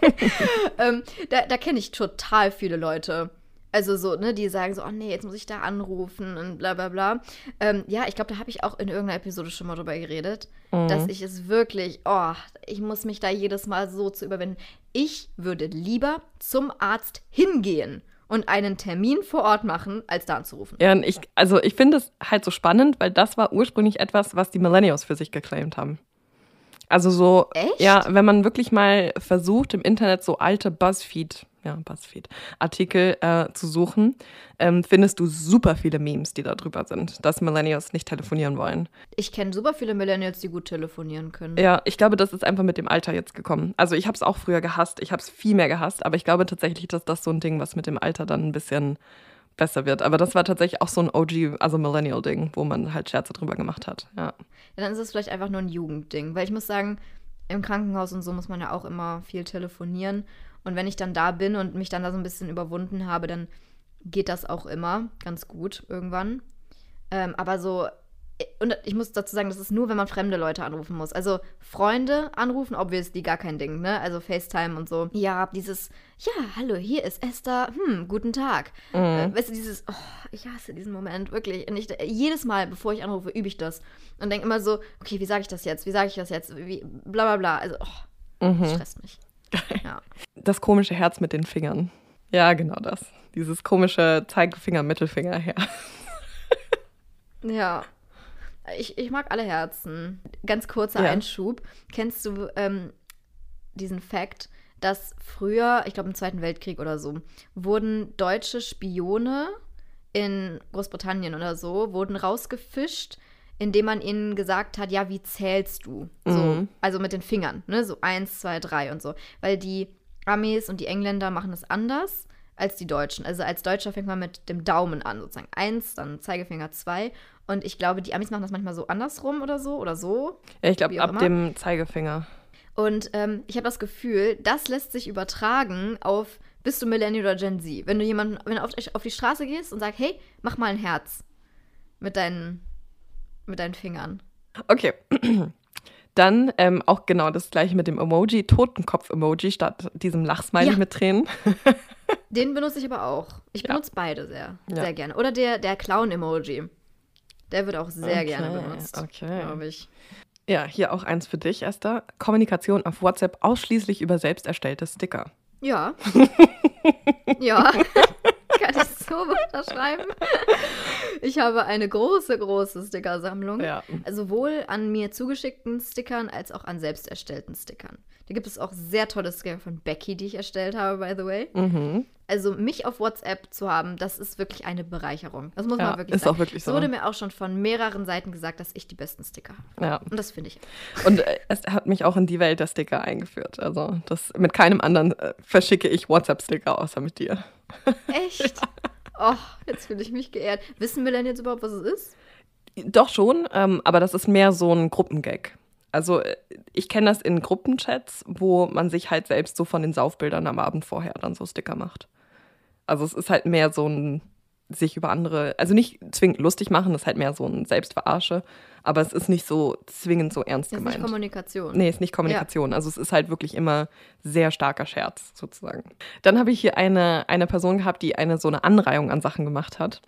<laughs> <laughs> ähm, da da kenne ich total viele Leute, also so, ne, die sagen so, oh nee, jetzt muss ich da anrufen und bla bla bla. Ähm, ja, ich glaube, da habe ich auch in irgendeiner Episode schon mal drüber geredet, mhm. dass ich es wirklich, oh, ich muss mich da jedes Mal so zu überwinden. Ich würde lieber zum Arzt hingehen und einen Termin vor Ort machen, als da anzurufen. Ja, und ich, also ich finde es halt so spannend, weil das war ursprünglich etwas, was die Millennials für sich geclaimed haben. Also so, Echt? ja, wenn man wirklich mal versucht, im Internet so alte Buzzfeed ja, BuzzFeed-Artikel äh, zu suchen, ähm, findest du super viele Memes, die da drüber sind, dass Millennials nicht telefonieren wollen. Ich kenne super viele Millennials, die gut telefonieren können. Ja, ich glaube, das ist einfach mit dem Alter jetzt gekommen. Also ich habe es auch früher gehasst, ich habe es viel mehr gehasst, aber ich glaube tatsächlich, dass das so ein Ding, was mit dem Alter dann ein bisschen besser wird. Aber das war tatsächlich auch so ein OG, also Millennial-Ding, wo man halt Scherze drüber gemacht hat. Ja. ja, dann ist es vielleicht einfach nur ein Jugendding, weil ich muss sagen, im Krankenhaus und so muss man ja auch immer viel telefonieren. Und wenn ich dann da bin und mich dann da so ein bisschen überwunden habe, dann geht das auch immer ganz gut irgendwann. Ähm, aber so, und ich muss dazu sagen, das ist nur, wenn man fremde Leute anrufen muss. Also Freunde anrufen, obviously gar kein Ding, ne? Also FaceTime und so. Ja, dieses, ja, hallo, hier ist Esther, hm, guten Tag. Mhm. Äh, weißt du, dieses, oh, ich hasse diesen Moment, wirklich. Und ich, jedes Mal, bevor ich anrufe, übe ich das. Und denke immer so, okay, wie sage ich das jetzt? Wie sage ich das jetzt? Wie, bla bla bla. Also, oh, mhm. das stresst mich. Ja. Das komische Herz mit den Fingern. Ja, genau das. Dieses komische Zeigefinger, Mittelfinger her. ja. Ich, ich mag alle Herzen. Ganz kurzer ja. Einschub. Kennst du ähm, diesen Fakt, dass früher, ich glaube im Zweiten Weltkrieg oder so, wurden deutsche Spione in Großbritannien oder so, wurden rausgefischt, indem man ihnen gesagt hat, ja, wie zählst du? So, mhm. also mit den Fingern, ne? So eins, zwei, drei und so. Weil die Amis und die Engländer machen es anders als die Deutschen. Also als Deutscher fängt man mit dem Daumen an, sozusagen eins, dann Zeigefinger zwei. Und ich glaube, die Amis machen das manchmal so andersrum oder so oder so. Ja, ich glaube, ab immer. dem Zeigefinger. Und ähm, ich habe das Gefühl, das lässt sich übertragen auf, bist du Millennial oder Gen Z? Wenn du jemanden, wenn du auf, auf die Straße gehst und sagst, hey, mach mal ein Herz mit deinen, mit deinen Fingern. Okay. <clears throat> Dann ähm, auch genau das gleiche mit dem Emoji, Totenkopf-Emoji statt diesem Lachsmiley Ja. mit Tränen. <laughs> Den benutze ich aber auch. Ich Ja. benutze beide sehr, Ja. sehr gerne. Oder der, der Clown-Emoji. Der wird auch sehr Okay, gerne benutzt, okay. glaube ich. Ja, hier auch eins für dich, Esther. Kommunikation auf WhatsApp ausschließlich über selbst erstellte Sticker. Ja. <laughs> ja. <laughs> <laughs> Kann ich so unterschreiben. Ich habe eine große, große Stickersammlung. Ja. Sowohl an mir zugeschickten Stickern als auch an selbst erstellten Stickern. Da gibt es auch sehr tolle Sticker von Becky, die ich erstellt habe, by the way. Mhm. Also mich auf WhatsApp zu haben, das ist wirklich eine Bereicherung. Das muss Ja, man wirklich ist sagen. auch wirklich Es so. wurde mir auch schon von mehreren Seiten gesagt, dass ich die besten Sticker habe. Ja. Und das finde ich. Und äh, es hat mich auch in die Welt der Sticker eingeführt. Also das mit keinem anderen äh, verschicke ich WhatsApp-Sticker außer mit dir. <laughs> Echt? Oh, jetzt fühle ich mich geehrt. Wissen Millennials überhaupt, was es ist? Doch schon, ähm, aber das ist mehr so ein Gruppengag. Also äh, ich kenne das in Gruppenchats, wo man sich halt selbst so von den Saufbildern am Abend vorher dann so Sticker macht. Also es ist halt mehr so ein sich über andere, also nicht zwingend lustig machen, das ist halt mehr so ein Selbstverarsche, aber es ist nicht so zwingend so ernst Das ist nicht gemeint. Kommunikation. Nee, ist nicht Kommunikation. Also es ist halt wirklich immer sehr starker Scherz sozusagen. Dann habe ich hier eine, eine Person gehabt, die eine so eine Anreihung an Sachen gemacht hat.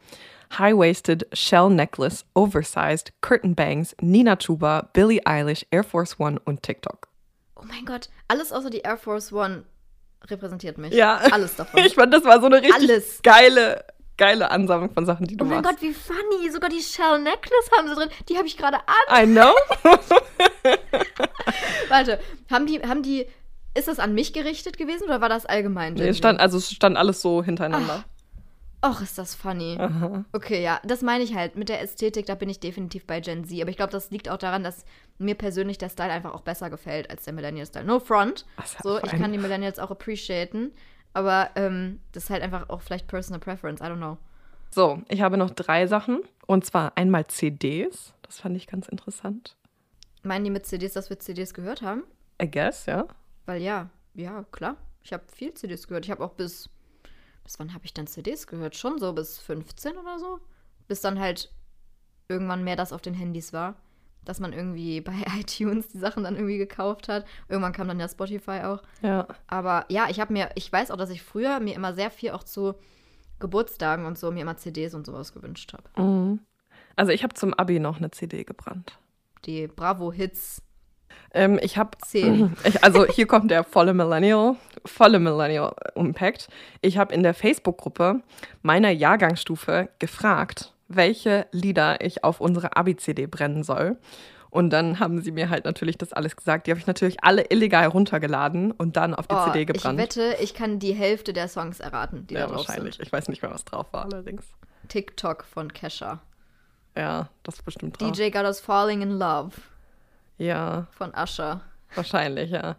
High-waisted, shell necklace, oversized, curtain bangs, Nina Chuba, Billie Eilish, Air Force One und TikTok. Oh mein Gott, alles außer die Air Force One repräsentiert mich. Ja. Alles davon. <laughs> Ich fand, das war so eine richtig Alles. geile, geile Ansammlung von Sachen, die du oh mein machst. Gott, wie funny. Sogar die Shell Necklace haben sie drin. Die habe ich gerade an. I know. <laughs> Warte, haben die, haben die, ist das an mich gerichtet gewesen oder war das allgemein? Nee, es stand, also es stand alles so hintereinander. Och, ist das funny. Aha. Okay, ja, das meine ich halt. Mit der Ästhetik, da bin ich definitiv bei Gen Z. Aber ich glaube, das liegt auch daran, dass mir persönlich der Style einfach auch besser gefällt als der Millennial-Style. No front. So, ich kann die Millennials auch appreciaten. Aber ähm, das ist halt einfach auch vielleicht Personal Preference. I don't know. So, ich habe noch drei Sachen. Und zwar einmal CDs. Das fand ich ganz interessant. Meinen die mit CDs, dass wir CDs gehört haben? I guess, ja. Weil ja, ja, klar. Ich habe viel CDs gehört. Ich habe auch bis. Bis wann habe ich dann CDs gehört? Schon so bis 15 oder so? Bis dann halt irgendwann mehr das auf den Handys war. Dass man irgendwie <laughs> bei iTunes die Sachen dann irgendwie gekauft hat. Irgendwann kam dann ja Spotify auch. Ja. Aber ja, ich habe mir, ich weiß auch, dass ich früher mir immer sehr viel auch zu Geburtstagen und so mir immer CDs und sowas gewünscht habe. Mhm. Also ich habe zum Abi noch eine CD gebrannt. Die Bravo Hits Ähm, ich habe, 10. <clears throat> ich, also hier kommt der volle Millennial, volle Millennial Impact. Ich habe in der Facebook-Gruppe meiner Jahrgangsstufe gefragt, welche Lieder ich auf unsere Abi-CD brennen soll. Und dann haben sie mir halt natürlich das alles gesagt. Die habe ich natürlich alle illegal runtergeladen und dann auf die Oh, CD ich gebrannt. wette, ich kann die Hälfte der Songs erraten, die ja, da drauf wahrscheinlich. sind. Ich weiß nicht mehr, was drauf war allerdings. TikTok von Kesha. Ja, das ist bestimmt drauf. DJ Got Us Falling in Love Ja, von Usher. wahrscheinlich, ja.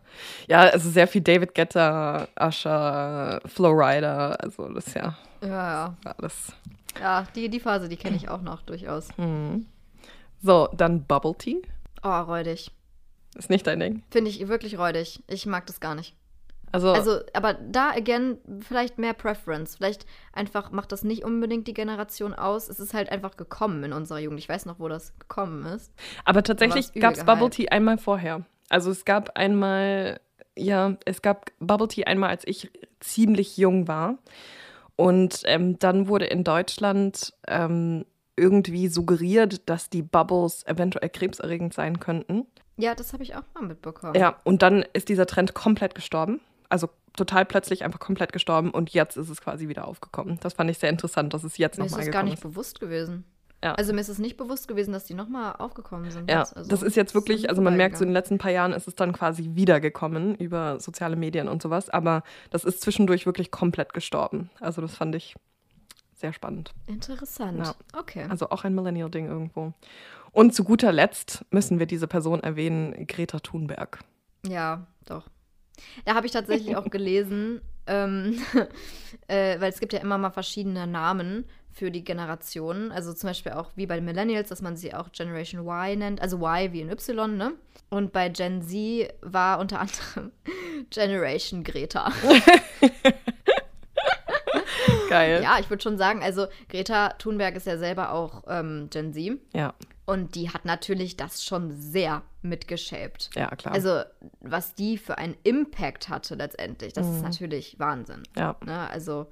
Ja, also sehr viel David Guetta, Usher, Flowrider, also das ja Ja, ja. alles. Ja, die, die Phase, die kenne ich auch noch durchaus. Mhm. So, dann Bubble Tea. Oh, räudig. Ist nicht dein Ding. Finde ich wirklich räudig. Ich mag das gar nicht. Also, Also, aber da, again, vielleicht mehr Preference. Vielleicht einfach macht das nicht unbedingt die Generation aus. Es ist halt einfach gekommen in unserer Jugend. Ich weiß noch, wo das gekommen ist. aber tatsächlich gab es Bubble. Tea einmal vorher. Also es gab einmal, ja, es gab Bubble Tea einmal, als ich ziemlich jung war. Und ähm, dann wurde in Deutschland ähm, irgendwie suggeriert, dass die Bubbles eventuell krebserregend sein könnten. Ja, das habe ich auch mal mitbekommen. Ja, und dann ist dieser Trend komplett gestorben. Also total plötzlich einfach komplett gestorben und jetzt ist es quasi wieder aufgekommen. Das fand ich sehr interessant, dass es jetzt Mir ist nochmal das gar gekommen nicht ist. bewusst gewesen. Ja. Also mir ist es nicht bewusst gewesen, dass die nochmal aufgekommen sind. Ja, also, das ist jetzt wirklich, mir also man merkt so in den letzten paar Jahren ist es dann quasi wiedergekommen über soziale Medien und sowas, aber das ist zwischendurch wirklich komplett gestorben. Also das fand ich sehr spannend. Interessant. Ja. Okay. Also auch ein Millennial-Ding irgendwo. Und zu guter Letzt müssen wir diese Person erwähnen, Greta Thunberg. Ja, doch. Da habe ich tatsächlich auch gelesen, ähm, <laughs> äh, weil es gibt ja immer mal verschiedene Namen für die Generationen. Also zum Beispiel auch wie bei den Millennials, dass man sie auch Generation Y nennt, also Y wie in Y, ne? Und bei Gen Z war unter anderem <laughs> Generation Greta. <laughs> Geil. Ja, ich würde schon sagen, also Greta Thunberg ist ja selber auch ähm, Gen Z. Ja. Und die hat natürlich das schon sehr mitgeshaped. Ja, klar. Also, was die für einen Impact hatte letztendlich, das ist natürlich Wahnsinn. ja. Ne? Also,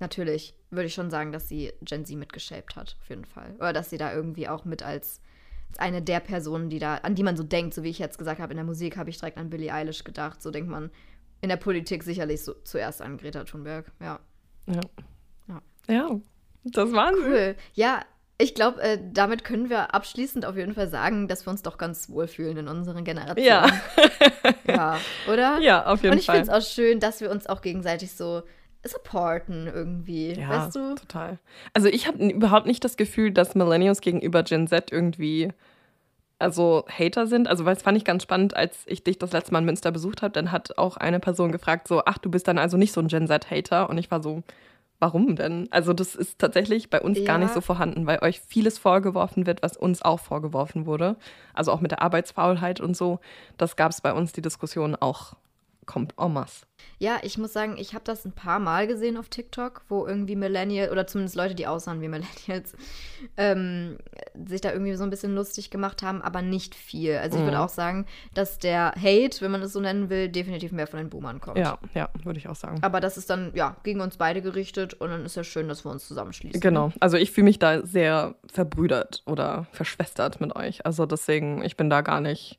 natürlich würde ich schon sagen, dass sie Gen Z mitgeshaped hat, auf jeden Fall. Oder dass sie da irgendwie auch mit als, als eine der Personen, die da, an die man so denkt, so wie ich jetzt gesagt habe, in der Musik habe ich direkt an Billie Eilish gedacht. So denkt man in der Politik sicherlich so zuerst an Greta Thunberg. Ja. Ja. Ja. Ja. Das waren sie. Cool. Ja, ich glaube, äh, damit können wir abschließend auf jeden Fall sagen, dass wir uns doch ganz wohlfühlen in unseren Generationen. Ja. <laughs> Ja, oder? Ja, auf jeden Und ich Fall. finde es auch schön, dass wir uns auch gegenseitig so supporten irgendwie. Ja, weißt du? total. Also ich habe überhaupt nicht das Gefühl, dass Millennials gegenüber Gen Z irgendwie also Hater sind. Also es fand ich ganz spannend, als ich dich das letzte Mal in Münster besucht habe, dann hat auch eine Person gefragt so, ach, du bist dann also nicht so ein Gen Z-Hater. Und ich war so, warum denn? Also das ist tatsächlich bei uns gar Ja. nicht so vorhanden, weil euch vieles vorgeworfen wird, was uns auch vorgeworfen wurde. Also auch mit der Arbeitsfaulheit und so. Das gab es bei uns, die Diskussion auch kommt en masse. Ja, ich muss sagen, ich habe das ein paar Mal gesehen auf TikTok, wo irgendwie Millennials, oder zumindest Leute, die aussahen wie Millennials, <laughs> ähm, sich da irgendwie so ein bisschen lustig gemacht haben, aber nicht viel. Also ich würde Mhm. auch sagen, dass der Hate, wenn man es so nennen will, definitiv mehr von den Boomern kommt. Ja, ja, würde ich auch sagen. Aber das ist dann, ja, gegen uns beide gerichtet und dann ist ja schön, dass wir uns zusammenschließen. Genau. Also ich fühle mich da sehr verbrüdert oder verschwestert mit euch. Also deswegen, ich bin da gar nicht.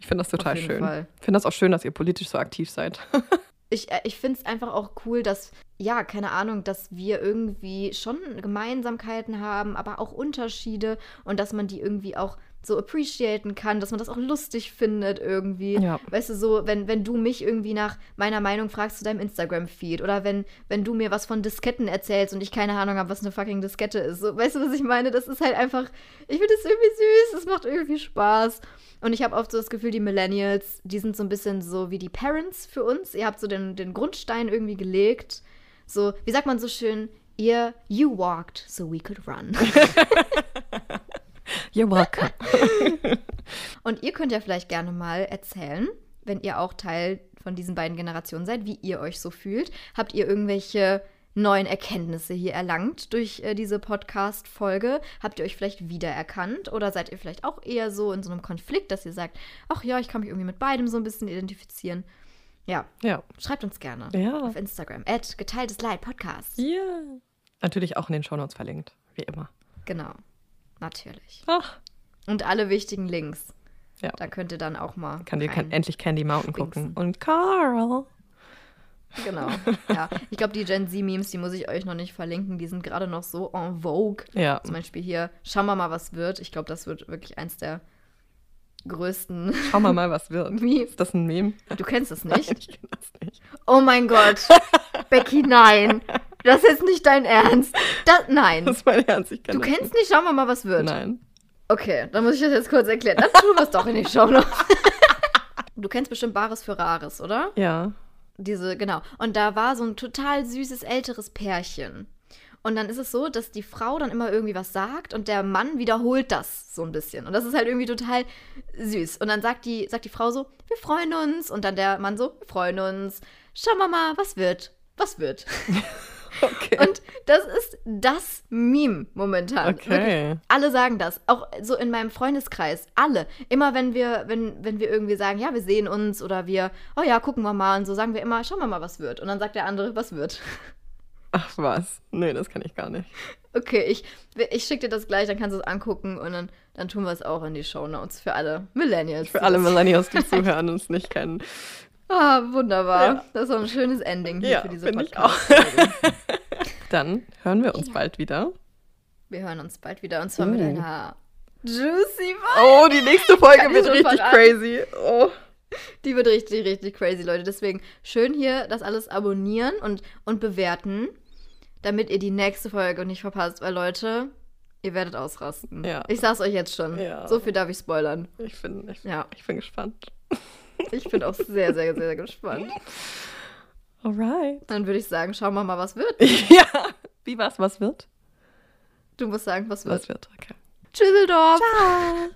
Ich finde das total schön. Fall. Ich finde das auch schön, dass ihr politisch so aktiv seid. <laughs> Ich, äh, ich finde es einfach auch cool, dass, ja, keine Ahnung, dass wir irgendwie schon Gemeinsamkeiten haben, aber auch Unterschiede und dass man die irgendwie auch so appreciaten kann, dass man das auch lustig findet irgendwie. Ja. Weißt du, so, wenn, wenn du mich irgendwie nach meiner Meinung fragst zu deinem Instagram-Feed oder wenn, wenn du mir was von Disketten erzählst und ich keine Ahnung habe, was eine fucking Diskette ist. So, weißt du, was ich meine? Das ist halt einfach, ich finde es irgendwie süß, es macht irgendwie Spaß. Und ich habe oft so das Gefühl, die Millennials, die sind so ein bisschen so wie die Parents für uns. Ihr habt so den, den Grundstein irgendwie gelegt. So, wie sagt man so schön? Ihr, you walked so we could run. <laughs> <laughs> You're welcome. <laughs> Und ihr könnt ja vielleicht gerne mal erzählen, wenn ihr auch Teil von diesen beiden Generationen seid, wie ihr euch so fühlt. Habt ihr irgendwelche neuen Erkenntnisse hier erlangt durch äh, diese Podcast-Folge? Habt ihr euch vielleicht wiedererkannt oder seid ihr vielleicht auch eher so in so einem Konflikt, dass ihr sagt, ach ja, ich kann mich irgendwie mit beidem so ein bisschen identifizieren? Ja, ja. schreibt uns gerne Ja. auf Instagram. At geteiltes Leid Podcast. Ja. Natürlich auch in den Shownotes verlinkt, wie immer. Genau, natürlich. Ach, Und alle wichtigen Links. Ja. Da könnt ihr dann auch mal kann dir rein- endlich Candy Mountain gucken. Und Carl. Genau. Ja, ich glaube, die Gen Z-Memes, die muss ich euch noch nicht verlinken. Die sind gerade noch so en vogue. Ja. Zum Beispiel hier, schauen wir mal, was wird. Ich glaube, das wird wirklich eins der größten. Schauen wir mal, was wird. Wie? <laughs> Ist das ein Meme? Du kennst es Nein, nicht? <laughs> ich kenne das nicht. Oh mein Gott. Becky, nein. Das ist nicht dein Ernst. Das, nein. Das ist mein Ernst, ich kenne Du das kennst nicht, schauen wir mal, was wird. Nein. Okay, dann muss ich das jetzt kurz erklären. Dann tun wir es doch in die Show noch. <laughs> Du kennst bestimmt Bares für Rares, oder? Ja. Diese, genau. Und da war so ein total süßes älteres Pärchen. Und dann ist es so, dass die Frau dann immer irgendwie was sagt und der Mann wiederholt das so ein bisschen. Und das ist halt irgendwie total süß. Und dann sagt die, sagt die Frau so, wir freuen uns. Und dann der Mann so, wir freuen uns. Schauen wir mal, was wird. Was wird. <laughs> Okay. Und das ist das Meme momentan. Okay. Wirklich, alle sagen das. Auch so in meinem Freundeskreis. Alle. Immer wenn wir, wenn, wenn wir irgendwie sagen, ja, wir sehen uns oder wir, oh ja, gucken wir mal und so sagen wir immer, schauen wir mal, was wird. Und dann sagt der andere, was wird. Ach was. Nee, das kann ich gar nicht. Okay, ich, ich schicke dir das gleich, dann kannst du es angucken und dann, dann tun wir es auch in die Shownotes für alle Millennials. Für alle Millennials, die <laughs> zuhören und es nicht kennen. Ah, wunderbar. Ja. Das ist doch ein schönes Ending hier Ja, für diese finde ich podcast <laughs> Dann hören wir uns bald wieder. Wir hören uns bald wieder und zwar mit Uh. einer Juicy Vibe. Oh, die nächste Folge Kann wird richtig verraten. crazy. Oh. Die wird richtig, richtig crazy, Leute. Deswegen schön hier das alles abonnieren und, und bewerten, damit ihr die nächste Folge nicht verpasst. Weil, Leute, ihr werdet ausrasten. Ja. Ich sag's euch jetzt schon. Ja. So viel darf ich spoilern. Ich bin, ich, Ja. ich bin gespannt. Ich bin auch sehr, sehr, sehr gespannt. Alright. Dann würde ich sagen, schauen wir mal, was wird. <laughs> ja. Wie war's? Was wird? Du musst sagen, was wird. Was wird? Okay. Tschüsseldorf. Ciao.